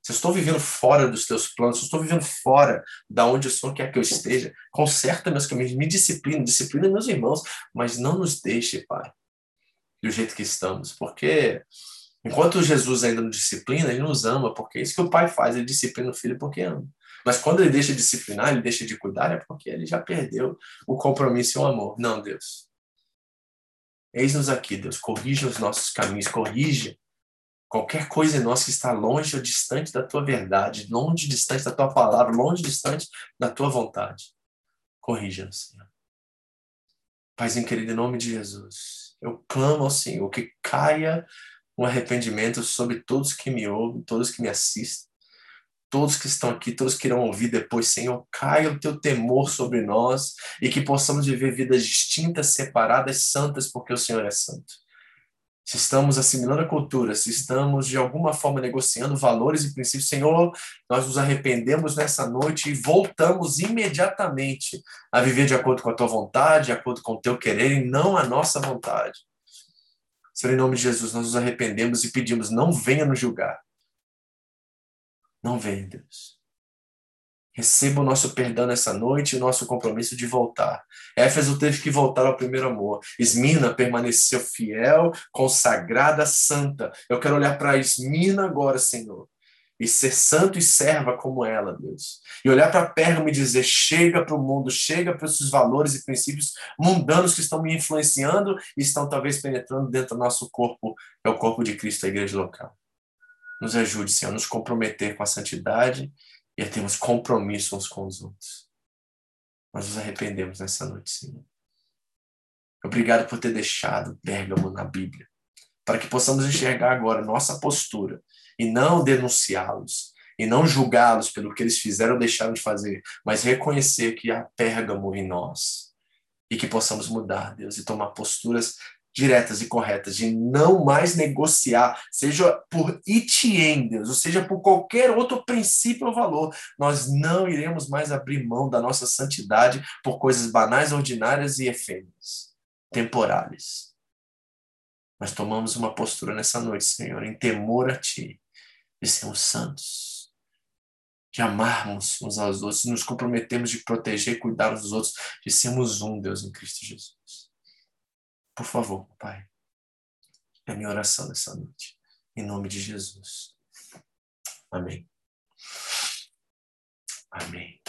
Se eu estou vivendo fora dos teus planos, se eu estou vivendo fora da onde o Senhor quer que eu esteja, conserta meus caminhos, me disciplina, disciplina meus irmãos, mas não nos deixe, Pai, do jeito que estamos, porque Enquanto Jesus ainda nos disciplina, ele nos ama, porque é isso que o pai faz, ele disciplina o filho porque ama. Mas quando ele deixa de disciplinar, ele deixa de cuidar, é porque ele já perdeu o compromisso e o amor. Não, Deus. Eis-nos aqui, Deus. Corrija os nossos caminhos, corrija qualquer coisa em nós que está longe ou distante da tua verdade, longe, distante da tua palavra, longe, distante da tua vontade. Corrija-nos, Senhor. Paizinho querido, em nome de Jesus, eu clamo ao Senhor que caia um arrependimento sobre todos que me ouvem, todos que me assistem, todos que estão aqui, todos que irão ouvir depois, Senhor, caia o teu temor sobre nós e que possamos viver vidas distintas, separadas, santas, porque o Senhor é santo. Se estamos assimilando a cultura, se estamos de alguma forma negociando valores e princípios, Senhor, nós nos arrependemos nessa noite e voltamos imediatamente a viver de acordo com a tua vontade, de acordo com o teu querer e não a nossa vontade. Senhor, em nome de Jesus, nós nos arrependemos e pedimos, não venha nos julgar. Não venha, Deus. Receba o nosso perdão nessa noite e o nosso compromisso de voltar. Éfeso teve que voltar ao primeiro amor. Esmina permaneceu fiel, consagrada, santa. Eu quero olhar para Esmina agora, Senhor e ser santo e serva como ela, Deus. E olhar para Pérgamo e dizer: chega para o mundo, chega para esses valores e princípios mundanos que estão me influenciando e estão talvez penetrando dentro do nosso corpo, é o corpo de Cristo, a igreja local. Nos ajude, Senhor, a nos comprometer com a santidade e a termos compromisso uns com os outros. Nós nos arrependemos nessa noite, Senhor. Obrigado por ter deixado Pérgamo na Bíblia, para que possamos enxergar agora nossa postura e não denunciá-los e não julgá-los pelo que eles fizeram ou deixaram de fazer, mas reconhecer que há pérgamo em nós e que possamos mudar, Deus, e tomar posturas diretas e corretas de não mais negociar, seja por itien, Deus, ou seja por qualquer outro princípio ou valor, nós não iremos mais abrir mão da nossa santidade por coisas banais, ordinárias e efêmeras, temporárias. Nós tomamos uma postura nessa noite, Senhor, em temor a Ti, de sermos santos, de amarmos uns aos outros, nos comprometermos de proteger e cuidar uns dos outros, de sermos um, Deus, em Cristo Jesus. Por favor, Pai, é a minha oração nessa noite, em nome de Jesus. Amém. Amém.